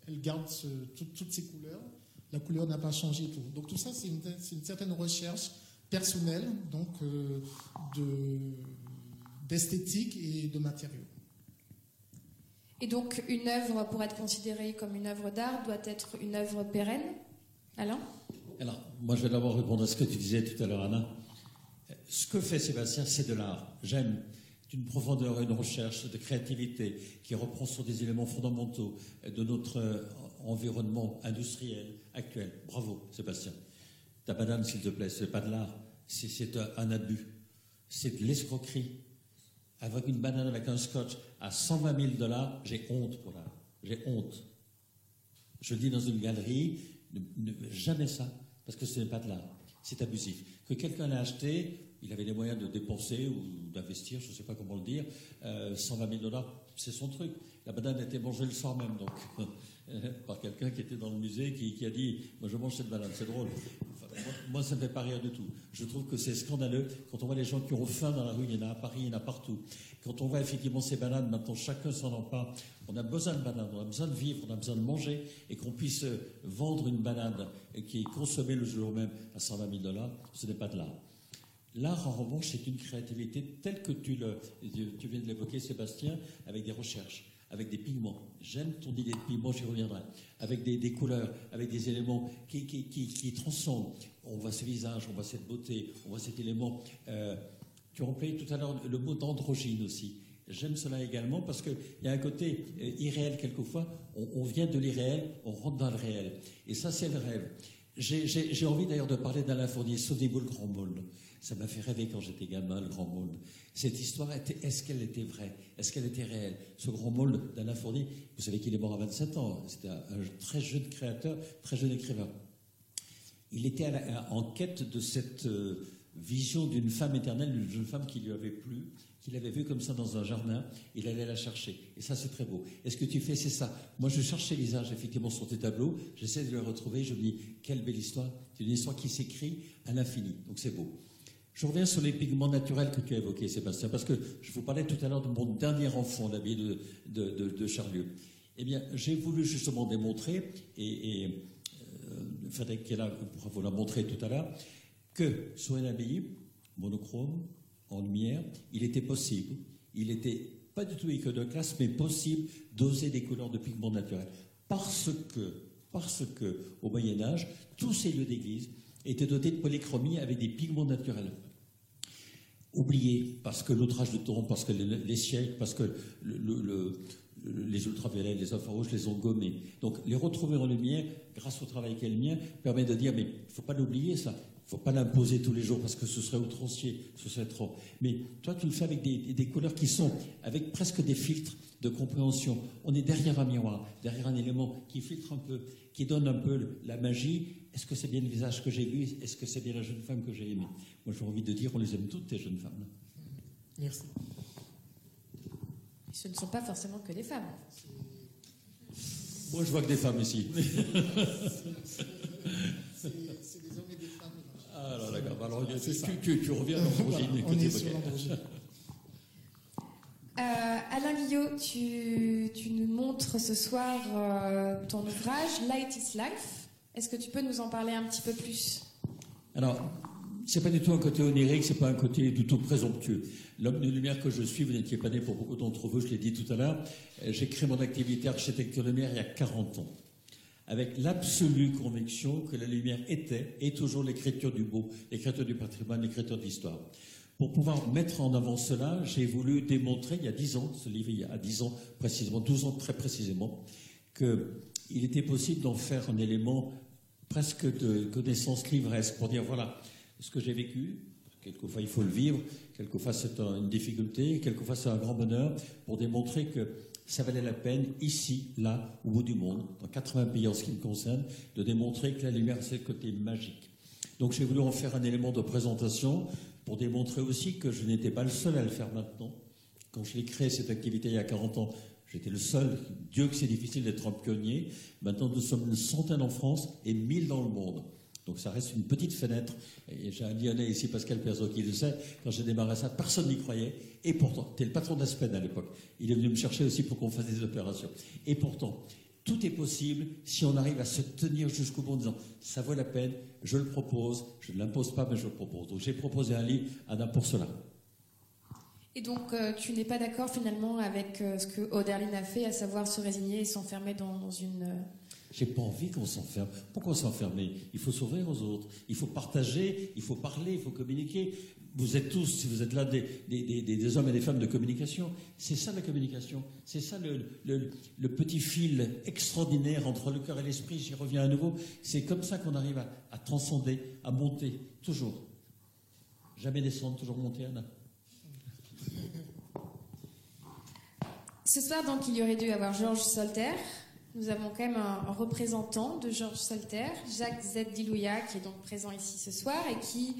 elle, garde toutes ses couleurs. La couleur n'a pas changé tout. Donc tout ça, c'est une, une, certaine recherche personnelle, donc euh, d'esthétique et de matériaux. Et donc une œuvre, pour être considérée comme une œuvre d'art, doit être une œuvre pérenne? Alain? Alors, moi je vais d'abord répondre à ce que tu disais tout à l'heure, Anna. Ce que fait Sébastien, c'est de l'art. J'aime d'une profondeur et une recherche de créativité qui reprend sur des éléments fondamentaux de notre euh, environnement industriel actuel. Bravo, Sébastien. Ta banane, s'il te plaît, ce n'est pas de l'art, c'est un abus. C'est de l'escroquerie. Avec une banane avec un scotch à 120 000 dollars, j'ai honte pour l'art. J'ai honte. Je dis dans une galerie, jamais ça, parce que ce n'est pas de l'art. C'est abusif. Que quelqu'un l'ait acheté, il avait les moyens de dépenser ou d'investir, je ne sais pas comment le dire, 120 euh, 000 dollars, c'est son truc. La banane a été mangée le soir même, donc, par quelqu'un qui était dans le musée, qui, a dit Moi, je mange cette banane, c'est drôle. moi, ça ne fait pas rire du tout. Je trouve que c'est scandaleux quand on voit les gens qui ont faim dans la rue, il y en a à Paris, il y en a partout. Quand on voit effectivement ces bananes, maintenant chacun s'en empare. On a besoin de bananes, on a besoin de vivre, on a besoin de manger, et qu'on puisse vendre une banane qui est consommée le jour même à 120 000 dollars, ce n'est pas de l'art. L'art, en revanche, c'est une créativité telle que tu, le, tu viens de l'évoquer, Sébastien, avec des recherches, avec des pigments. J'aime ton idée de pigments, j'y reviendrai. Avec des, couleurs, avec des éléments qui, qui, qui, transcendent. On voit ce visage, on voit cette beauté, on voit cet élément. Euh, tu employé tout à l'heure le mot d'androgyne aussi. J'aime cela également parce qu'il y a un côté euh, irréel quelquefois. On, on vient de l'irréel, on rentre dans le réel. Et ça, c'est le rêve. J'ai envie d'ailleurs de parler d'Alain Fournier, Souvenez-vous le grand monde. Ça m'a fait rêver quand j'étais gamin, le grand monde. Cette histoire, est-ce qu'elle était vraie? Est-ce qu'elle était réelle? Ce grand monde d'Alain Fournier, vous savez qu'il est mort à 27 ans. C'était un, très jeune créateur, très jeune écrivain. Il était en quête de cette euh, vision d'une femme éternelle, d'une jeune femme qui lui avait plu, qu'il avait vue comme ça dans un jardin, il allait la chercher. Et ça, c'est très beau. Et ce que tu fais, c'est ça. Moi, je cherche ces visages, effectivement, sur tes tableaux, j'essaie de les retrouver, je me dis, quelle belle histoire. C'est une histoire qui s'écrit à l'infini. Donc, c'est beau. Je reviens sur les pigments naturels que tu as évoqués, Sébastien, parce que je vous parlais tout à l'heure de mon dernier enfant, l'habit de, de, Charlieu. Eh bien, j'ai voulu justement démontrer, et, et euh, Frédéric pourra vous la montrer tout à l'heure, que sur un habit monochrome, en lumière, il était possible, il était pas du tout iconoclaste, mais possible d'oser des couleurs de pigments naturels. Parce que, parce que, au Moyen-Âge, tous ces lieux d'église étaient dotés de polychromie avec des pigments naturels. Oubliés, parce que l'outrage de temps, parce que les, siècles, parce que les ultraviolets, les infrarouges les ont gommés. Donc les retrouver en lumière, grâce au travail qu'est le mien, permet de dire, mais il ne faut pas l'oublier ça, il ne faut pas l'imposer tous les jours parce que ce serait outrancier, ce serait trop. Mais toi, tu le fais avec des, des, couleurs qui sont, avec presque des filtres de compréhension. On est derrière un miroir, derrière un élément qui filtre un peu, qui donne un peu la magie est-ce que c'est bien le visage que j'ai vu? Est-ce que c'est bien la jeune femme que j'ai aimée? Moi, j'ai envie de dire, on les aime toutes, tes jeunes femmes. Merci. Ce ne sont pas forcément que des femmes. Moi, je vois que des femmes ici. c'est des hommes et des femmes. Ah, là, d'accord. Alors, tu, tu, reviens dans voilà, on est sur euh, Alain Guillot, tu, tu, nous montres ce soir euh, ton ouvrage Light is Life. Est-ce que tu peux nous en parler un petit peu plus? Alors, c'est pas du tout un côté onirique, c'est pas un côté du tout présomptueux. L'homme de lumière que je suis, vous n'étiez pas né pour beaucoup d'entre vous, je l'ai dit tout à l'heure, euh, j'ai créé mon activité architecture lumière il y a 40 ans, avec l'absolue conviction que la lumière était et toujours l'écriture du beau, l'écriture du patrimoine, l'écriture de l'histoire. Pour pouvoir mettre en avant cela, j'ai voulu démontrer, il y a 10 ans, ce livre il y a 10 ans précisément, 12 ans très précisément, qu'il était possible d'en faire un élément presque de connaissance livresque pour dire voilà ce que j'ai vécu. Quelquefois il faut le vivre, quelquefois c'est une difficulté, quelquefois c'est un grand bonheur pour démontrer que ça valait la peine ici, là, au bout du monde, dans 80 pays en ce qui me concerne, de démontrer que la lumière c'est le côté magique. Donc j'ai voulu en faire un élément de présentation pour démontrer aussi que je n'étais pas le seul à le faire maintenant, Quand je l'ai créé cette activité il y a 40 ans, j'étais le seul. Dieu que c'est difficile d'être un pionnier. Maintenant, nous sommes une centaine en France et 1000 dans le monde. Donc ça reste une petite fenêtre. J'ai un Lyonnais ici, Pascal Perzo, qui le sait. Quand j'ai démarré ça, personne n'y croyait. Et pourtant, tu es le patron d'Aspen à l'époque. Il est venu me chercher aussi pour qu'on fasse des opérations. Et pourtant, tout est possible si on arrive à se tenir jusqu'au bout en disant ça vaut la peine, je le propose, je ne l'impose pas, mais je le propose. Donc j'ai proposé un livre à pour cela. Et donc, euh, tu n'es pas d'accord finalement avec euh, ce que Oderlin a fait, à savoir se résigner et s'enfermer dans, une. Euh, j'ai pas envie qu'on s'enferme. Pourquoi s'enfermer? Il faut s'ouvrir aux autres. Il faut partager, il faut parler, il faut communiquer. Vous êtes tous, si vous êtes là, des, hommes et des femmes de communication. C'est ça la communication. C'est ça le, petit fil extraordinaire entre le cœur et l'esprit. J'y reviens à nouveau. C'est comme ça qu'on arrive à, transcender, à monter, toujours. Jamais descendre, toujours monter, Anna. Ce soir, donc, il y aurait dû avoir Georges Solter, nous avons quand même un, représentant de Georges Solter, Jacques Z. Dilouya, qui est donc présent ici ce soir et qui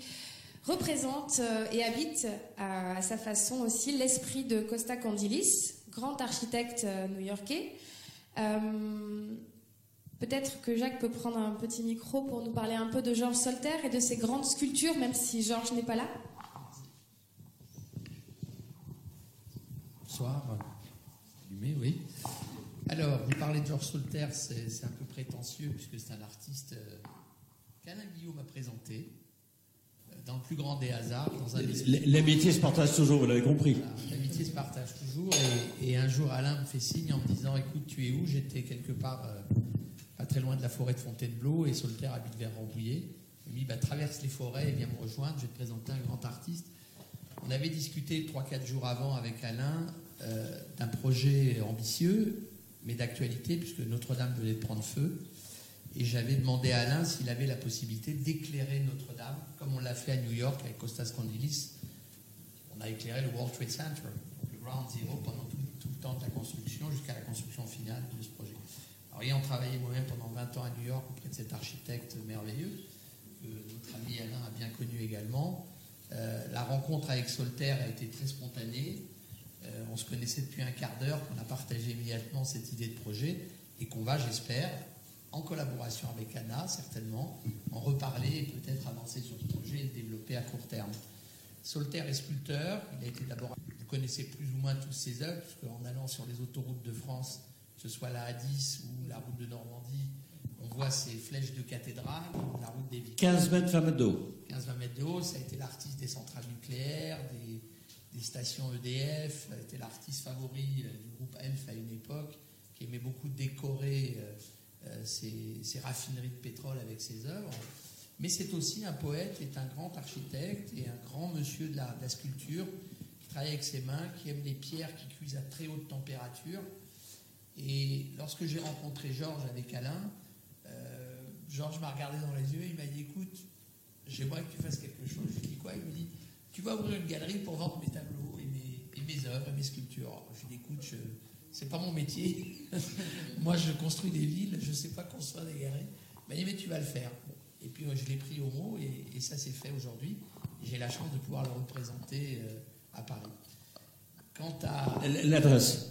représente euh, et habite à, sa façon aussi l'esprit de Costa Condilis, grand architecte euh, new-yorkais. Euh, peut-être que Jacques peut prendre un petit micro pour nous parler un peu de Georges Solter et de ses grandes sculptures, même si Georges n'est pas là. Bonsoir. Allumé, oui. Alors, vous parlez de Georges Solter, c'est un peu prétentieux puisque c'est un artiste euh, qu'Alain Guillaume m'a présenté euh, dans le plus grand des hasards. L'amitié se partage toujours, vous l'avez compris. L'amitié se partage toujours. Et, un jour, Alain me fait signe en me disant Écoute, tu es où? J'étais quelque part euh, pas très loin de la forêt de Fontainebleau et Solter habite vers Rambouillet. Il me dit bah, Traverse les forêts et viens me rejoindre, je vais te présenter un grand artiste. On avait discuté 3-4 jours avant avec Alain d'un projet ambitieux mais d'actualité, puisque Notre-Dame venait de prendre feu. Et j'avais demandé à Alain s'il avait la possibilité d'éclairer Notre-Dame, comme on l'a fait à New York avec Costas Condilis. On a éclairé le World Trade Center, le Ground Zero, pendant tout, le temps de la construction, jusqu'à la construction finale de ce projet. Alors, ayant travaillé moi-même pendant 20 ans à New York auprès de cet architecte merveilleux, que notre ami Alain a bien connu également, euh, la rencontre avec Solter a été très spontanée. Euh, on se connaissait depuis un quart d'heure, qu'on a partagé immédiatement cette idée de projet et qu'on va, j'espère, en collaboration avec Anna, certainement, en reparler et peut-être avancer sur ce projet et le développer à court terme. Solter est sculpteur, il a été d'abord, vous connaissez plus ou moins tous ses œuvres, puisqu'en allant sur les autoroutes de France, que ce soit la A10 ou la route de Normandie, on voit ces flèches de cathédrale, la route des Victoires. 15 mètres d'eau. 15-20 mètres d'eau, ça a été l'artiste des centrales nucléaires, des, des stations EDF, était l'artiste favori euh, du groupe ELF à une époque, qui aimait beaucoup décorer ses, euh, euh, raffineries de pétrole avec ses œuvres. Mais c'est aussi un poète, est un grand architecte et un grand monsieur de la, sculpture, qui travaille avec ses mains, qui aime les pierres qui cuisent à très haute température. Et lorsque j'ai rencontré Georges avec Alain, Georges m'a regardé dans les yeux et il m'a dit Écoute, j'aimerais que tu fasses quelque chose. Je lui ai dit Quoi? Il me dit tu vas ouvrir une galerie pour vendre mes tableaux et mes, œuvres et mes sculptures. Je dis, écoute, ce c'est pas mon métier. moi, je construis des villes, je ne sais pas construire des galeries. Mais, mais tu vas le faire. Et puis, je l'ai pris au mot et, ça s'est fait aujourd'hui. J'ai la chance de pouvoir le représenter euh, à Paris. Quant à. L'adresse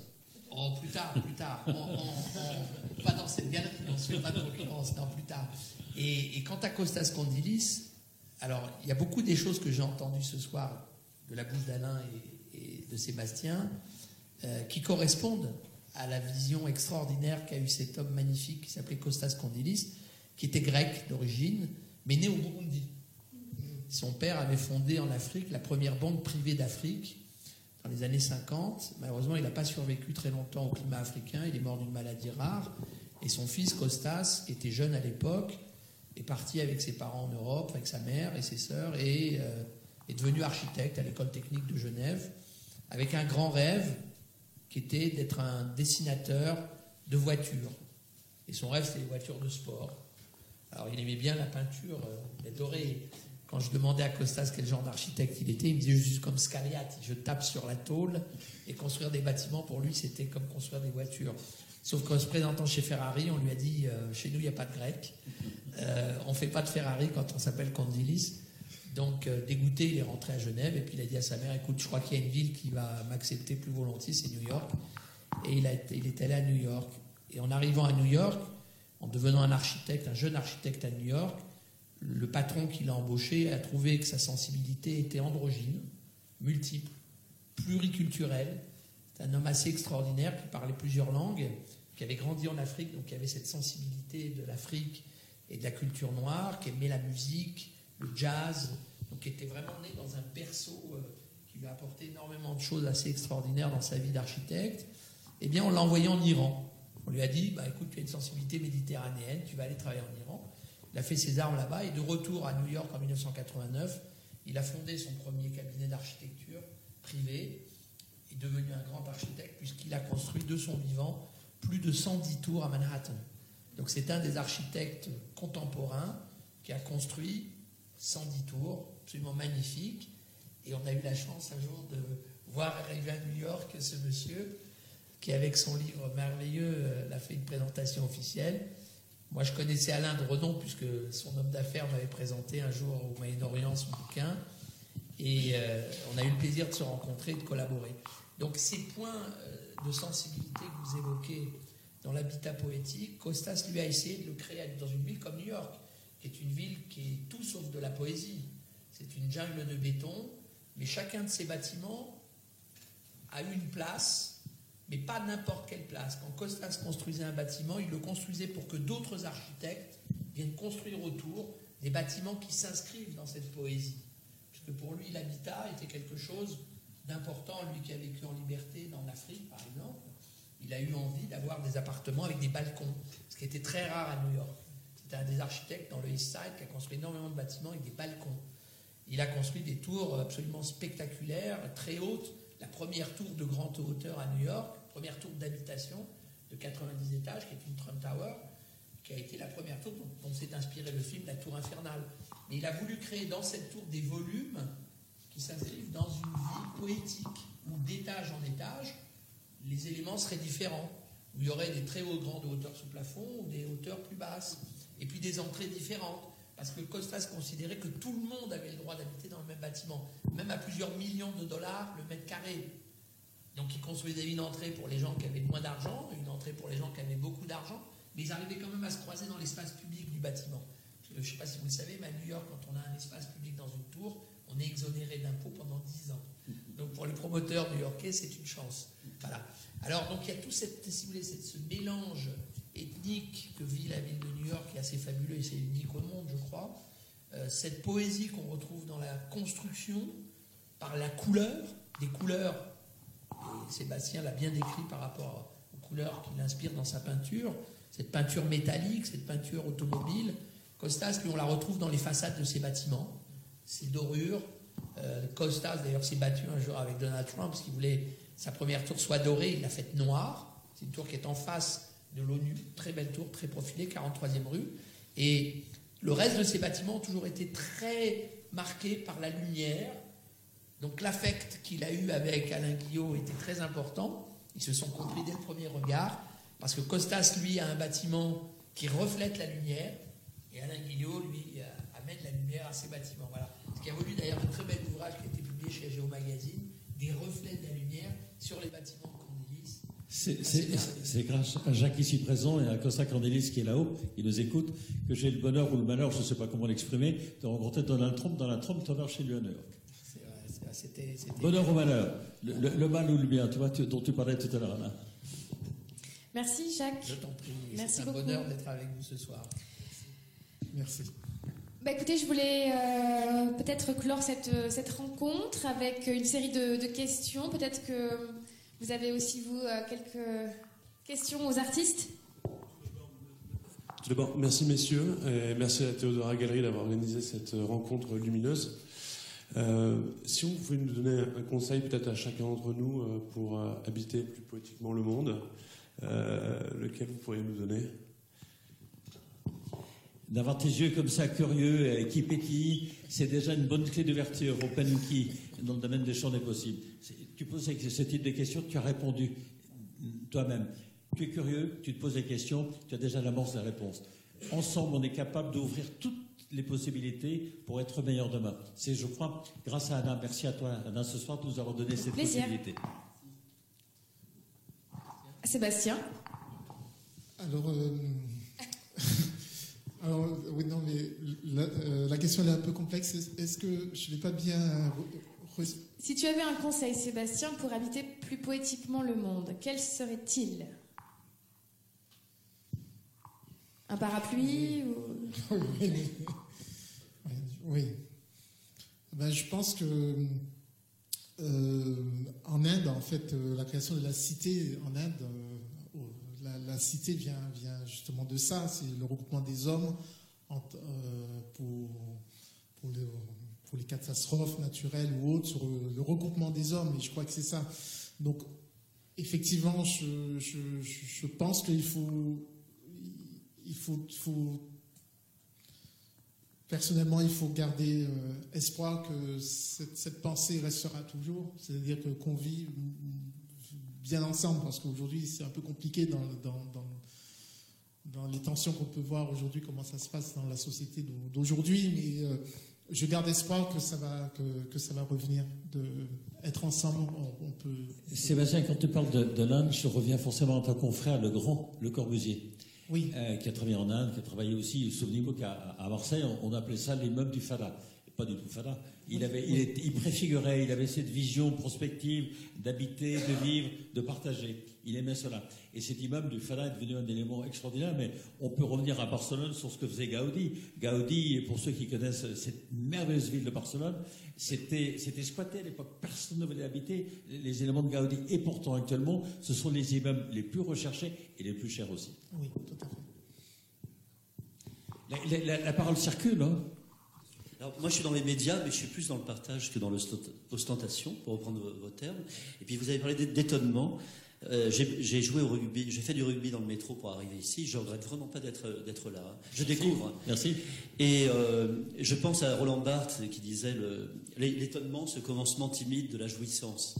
Oh, plus tard, plus tard. pas dans cette galerie, on ne se fait pas de concurrence, non, plus tard. Et, et quant à Costas Condilis, alors, il y a beaucoup des choses que j'ai entendues ce soir de la bouche d'Alain et, de Sébastien euh, qui correspondent à la vision extraordinaire qu'a eu cet homme magnifique qui s'appelait Kostas Kondilis, qui était grec d'origine, mais né au Burundi. Son père avait fondé en Afrique la première banque privée d'Afrique dans les années 50. Malheureusement, il n'a pas survécu très longtemps au climat africain, il est mort d'une maladie rare. Et son fils, Kostas, qui était jeune à l'époque, est parti avec ses parents en Europe, avec sa mère et ses sœurs, et euh, est devenu architecte à l'école technique de Genève, avec un grand rêve qui était d'être un dessinateur de voitures. Et son rêve, c'était les voitures de sport. Alors, il aimait bien la peinture, euh, il adorait. Quand je demandais à Costas quel genre d'architecte il était, il me disait juste comme Scaliati, je tape sur la tôle et construire des bâtiments, pour lui, c'était comme construire des voitures. Sauf qu'en se présentant chez Ferrari, on lui a dit euh, chez nous, il n'y a pas de grec. Euh, on ne fait pas de Ferrari quand on s'appelle Condilis. Donc, euh, dégoûté, il est rentré à Genève et puis il a dit à sa mère Écoute, je crois qu'il y a une ville qui va m'accepter plus volontiers, c'est New York. Et il est allé à New York. Et en arrivant à New York, en devenant un architecte, un jeune architecte à New York, le patron qui l'a embauché a trouvé que sa sensibilité était androgyne, multiple, pluriculturelle. C'est un homme assez extraordinaire qui parlait plusieurs langues, qui avait grandi en Afrique, donc qui avait cette sensibilité de l'Afrique et de la culture noire, qui aimait la musique, le jazz, donc qui était vraiment né dans un berceau euh, qui lui a apporté énormément de choses assez extraordinaires dans sa vie d'architecte. Eh bien, on l'a envoyé en Iran. On lui a dit, bah, écoute, tu as une sensibilité méditerranéenne, tu vas aller travailler en Iran. Il a fait ses armes là-bas et de retour à New York en 1989, il a fondé son premier cabinet d'architecture privé, est devenu un grand architecte puisqu'il a construit de son vivant plus de 110 tours à Manhattan. Donc c'est un des architectes contemporains qui a construit 110 tours, absolument magnifiques. Et on a eu la chance un jour de voir arriver à New York ce monsieur qui, avec son livre merveilleux, euh, a fait une présentation officielle. Moi, je connaissais Alain de Redon, puisque son homme d'affaires m'avait présenté un jour au Moyen-Orient son bouquin. Et euh, on a eu le plaisir de se rencontrer et de collaborer. Donc, ces points euh, de sensibilité que vous évoquez dans l'habitat poétique, Costas lui a essayé de le créer dans une ville comme New York, qui est une ville qui est tout sauf de la poésie. C'est une jungle de béton, mais chacun de ces bâtiments a une place, mais pas n'importe quelle place. Quand Costas construisait un bâtiment, il le construisait pour que d'autres architectes viennent construire autour des bâtiments qui s'inscrivent dans cette poésie. Puisque pour lui, l'habitat était quelque chose d'important, lui qui a vécu en liberté dans l'Afrique, par exemple. Il a eu envie d'avoir des appartements avec des balcons, ce qui était très rare à New York. C'était un des architectes dans le East Side qui a construit énormément de bâtiments avec des balcons. Il a construit des tours absolument spectaculaires, très hautes. La première tour de grande hauteur à New York, première tour d'habitation de 90 étages, qui est une Trump Tower, qui a été la première tour dont, dont s'est inspiré le film La Tour Infernale. Mais il a voulu créer dans cette tour des volumes qui s'inscrivent dans une vie poétique, où d'étage en étage, les éléments seraient différents. Où il y aurait des très hautes grandes hauteurs sous plafond ou des hauteurs plus basses. Et puis des entrées différentes. Parce que Costas considérait que tout le monde avait le droit d'habiter dans le même bâtiment, même à plusieurs millions de dollars le mètre carré. Donc il construisait une entrée pour les gens qui avaient moins d'argent, une entrée pour les gens qui avaient beaucoup d'argent, mais ils arrivaient quand même à se croiser dans l'espace public du bâtiment. Je ne sais pas si vous le savez, mais à New York, quand on a un espace public dans une tour, on est exonéré d'impôts pendant 10 ans. Donc pour les promoteurs new-yorkais, c'est une chance. Voilà. Alors donc il y a tout cette, si voulez, cette- ce mélange ethnique que vit la ville de New York, qui est assez fabuleux et c'est unique au monde, je crois. Euh, cette poésie qu'on retrouve dans la construction, par la couleur, des couleurs, et Sébastien l'a bien décrit par rapport aux couleurs qu'il inspire dans sa peinture, cette peinture métallique, cette peinture automobile. Costas, lui, on la retrouve dans les façades de ses bâtiments, ses dorures. Euh, Costas, d'ailleurs, s'est battu un jour avec Donald Trump parce qu'il voulait sa première tour soit dorée, il l'a faite noire. C'est une tour qui est en face de l'ONU, très belle tour, très profilée, 43e rue. Et le reste de ces bâtiments ont toujours été très marqués par la lumière. Donc l'affect qu'il a eu avec Alain Guillot était très important. Ils se sont compris dès le premier regard, parce que Costas, lui, a un bâtiment qui reflète la lumière, et Alain Guillot, lui, euh, amène la lumière à ses bâtiments. Voilà. Ce qui a voulu d'ailleurs un très bel ouvrage qui a été publié chez Géo Magazine, des reflets de la lumière sur les bâtiments de Cornelis. C'est- grâce à Jacques ici présent et à Costa Cornelis qui est là-haut, qui nous écoute, que j'ai le bonheur ou le malheur, je ne sais pas comment l'exprimer, de rencontrer Donald Trump dans la Trump Tower chez lui à New York. C'est vrai, c'est vrai, C'était. c'était- Bonheur ou malheur le, le- le mal ou le bien, tu vois, tu- dont tu parlais tout à l'heure, Alain. Merci Jacques. Je t'en prie. Merci C'est un beaucoup. bonheur d'être avec vous ce soir. Merci. Bah écoutez, je voulais euh, peut-être clore cette, euh, cette rencontre avec une série de, questions. Peut-être que vous avez aussi, vous, euh, quelques questions aux artistes. Tout d'abord, merci messieurs, et merci à Théodora Galerie d'avoir organisé cette rencontre lumineuse. Euh, si vous pouvez nous donner un conseil peut-être à chacun d'entre nous euh, pour euh, habiter plus poétiquement le monde, euh, lequel vous pourriez nous donner? D'avoir tes yeux comme ça, curieux, et qui pétillent, c'est déjà une bonne clé d'ouverture, open key, dans le domaine des champs des possibles. Tu poses ce type de questions, tu as répondu toi-même. Tu es curieux, tu te poses des questions, tu as déjà l'amorce de la réponse. Ensemble, on est capable d'ouvrir toutes les possibilités pour être meilleur demain. C'est, je crois, grâce à Anna, merci à toi, Anna, ce soir, de nous avoir donné cette Plaisir. possibilité. Sébastien Alors, euh, alors, oui, non, mais la, euh, la question elle est un peu complexe. Est- Est-ce que je n'ai pas bien re- Si tu avais un conseil, Sébastien, pour habiter plus poétiquement le monde, quel serait-il? Un parapluie ou... oui, oui, oui. Ben, je pense que euh, en Inde, en fait, euh, la création de la cité en Inde, euh, la, cité vient, justement de ça. C'est le regroupement des hommes euh, pour, les, catastrophes naturelles ou autres, le, regroupement des hommes. Et je crois que c'est ça. Donc, effectivement, je, pense qu'il faut, Personnellement, il faut garder euh, espoir que cette, cette pensée restera toujours, c'est-à-dire que qu'on vit bien ensemble, parce qu'aujourd'hui c'est un peu compliqué dans, dans, dans, dans les tensions qu'on peut voir aujourd'hui, comment ça se passe dans la société d'au- d'aujourd'hui, mais euh, je garde espoir que ça va, que, que ça va revenir, de être ensemble, on, on peut. Sébastien, quand tu parles de, de l'Inde, je reviens forcément à ton confrère, le grand Le Corbusier. Oui, euh, qui a travaillé en Inde, qui a travaillé aussi, souvenez-vous qu'à à Marseille, on, on appelait ça l'immeuble du Fada. Pas du tout Fada. Il, avait, il, est- il préfigurait, il avait cette vision prospective d'habiter, de vivre, de partager. Il aimait cela. Et cet immeuble du Fada est devenu un élément extraordinaire, mais on peut revenir à Barcelone sur ce que faisait Gaudi. Gaudi, pour ceux qui connaissent cette merveilleuse ville de Barcelone, c'était c'était squatté à l'époque. Personne ne voulait habiter les- éléments de Gaudi. Et pourtant, actuellement, ce sont les immeubles les plus recherchés et les plus chers aussi. oui, tout à fait. La, la- la- la parole circule. Hein. Alors, moi, je suis dans les médias, mais je suis plus dans le partage que dans l'ostentation, pour reprendre vos, termes. Et puis, vous avez parlé d'é- d'étonnement. Euh, j'ai joué au rugby, j'ai fait du rugby dans le métro pour arriver ici. Je regrette vraiment pas d'être là. Je découvre. Merci. Et euh, je pense à Roland Barthes qui disait l'étonnement, ce commencement timide de la jouissance.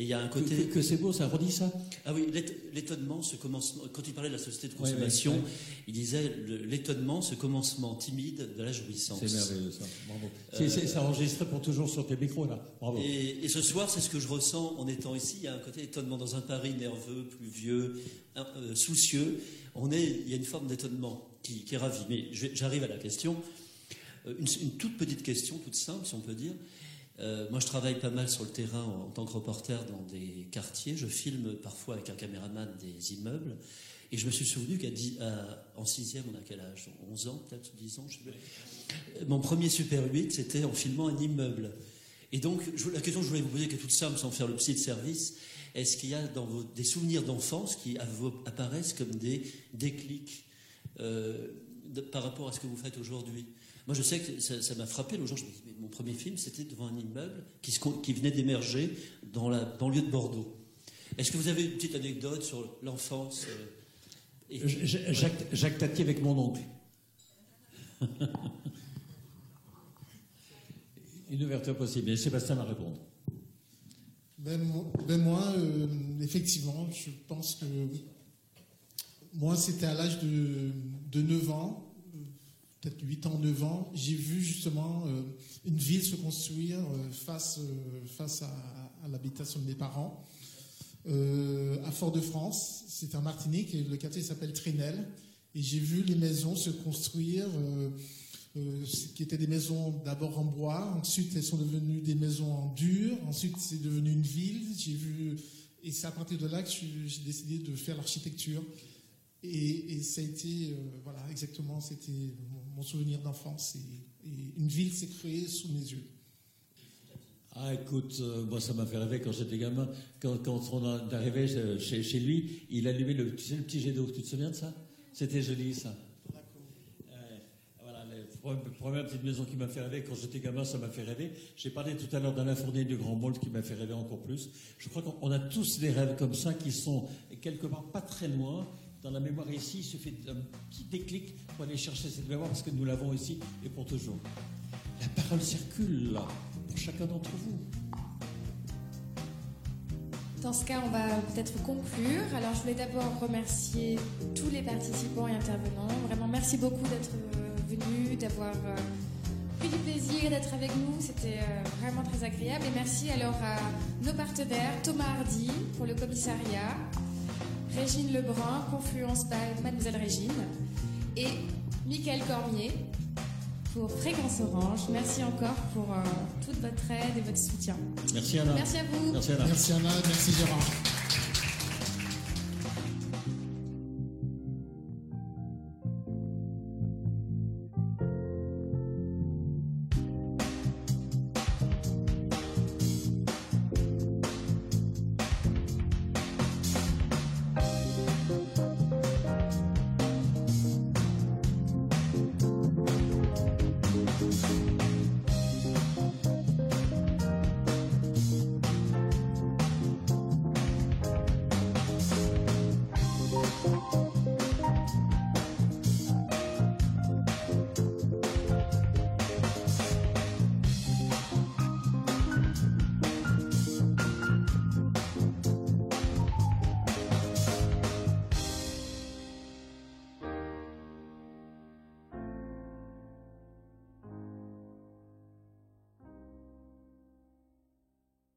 Et il y a un côté. que- que c'est beau, ça redit ça Ah oui, l'ét- l'étonnement, ce commencement. Quand il parlait de la société de Ouais, ouais, consommation, ouais. il disait l'étonnement, ce commencement timide de la jouissance. C'est merveilleux, ça. Bravo. C'est c'est enregistré pour toujours sur tes micros, là. Bravo. Et, et ce soir, c'est ce que je ressens en étant ici. Il y a un côté étonnement dans un Paris nerveux, pluvieux, euh, soucieux. On est, il y a une forme d'étonnement qui, qui est ravie. Mais j'arrive à la question. Euh, Une, une toute petite question, toute simple, si on peut dire. Euh, moi, je travaille pas mal sur le terrain en, tant que reporter dans des quartiers. Je filme parfois avec un caméraman des immeubles. Et je me suis souvenu qu'à en sixième, on a quel âge? 11 ans, peut-être 10 ans, Mon premier Super 8, c'était en filmant un immeuble. Et donc, la question que je voulais vous poser, qui est toute simple, sans faire le psy de service, est-ce qu'il y a dans vos, des souvenirs d'enfance qui apparaissent comme des déclics euh, par rapport à ce que vous faites aujourd'hui? Moi, je sais que ça m'a frappé. Le jour, je me dis, mais mon premier film, c'était devant un immeuble qui, se con- qui venait d'émerger dans la banlieue de Bordeaux. Est-ce que vous avez une petite anecdote sur l'enfance euh, et- Jacques, Jacques Tati avec mon oncle. Une ouverture possible. Et Sébastien va répondre. Ben, ben moi, euh, effectivement, je pense que moi, c'était à l'âge de, de 9 ans, peut-être 8 ans, 9 ans, j'ai vu justement euh, une ville se construire euh, face, euh, face à, l'habitation de mes parents. À Fort-de-France, c'est en Martinique, et le quartier s'appelle Trénel, et j'ai vu les maisons se construire. qui étaient des maisons d'abord en bois, ensuite elles sont devenues des maisons en dur, ensuite c'est devenu une ville. J'ai vu et c'est à partir de là que j'ai décidé de faire l'architecture. Et, et ça a été voilà exactement c'était mon, mon souvenir d'enfance et, et une ville s'est créée sous mes yeux. Ah, écoute, euh, moi, ça m'a fait rêver quand j'étais gamin. Quand, quand on arrivé chez, chez- lui, il allumait le, le petit jet d'eau. Tu te souviens de ça? C'était joli, ça. Euh, première petite maison qui m'a fait rêver, quand j'étais gamin, ça m'a fait rêver. J'ai parlé tout à l'heure d'Alain Fournier du Grand Mold qui m'a fait rêver encore plus. Je crois qu'on a tous des rêves comme ça qui sont quelque part pas très loin. Dans la mémoire ici, il suffit d'un petit déclic pour aller chercher cette mémoire parce que nous l'avons ici et pour toujours. La parole circule là, pour chacun d'entre vous. Dans ce cas, on va peut-être conclure. Alors, je voulais d'abord remercier tous les participants et intervenants. Vraiment, merci beaucoup d'être euh, venu, d'avoir euh, pris du plaisir d'être avec nous. C'était euh, vraiment très agréable. Et merci alors à nos partenaires, Thomas Hardy pour le commissariat, Régine Lebrun, Confluence by Mademoiselle Régine, et Michael Cormier pour Fréquence Orange. Merci encore pour euh, toute votre aide et votre soutien. Merci Anna. Merci à vous. Merci Anna. Merci Anna, merci Gérard.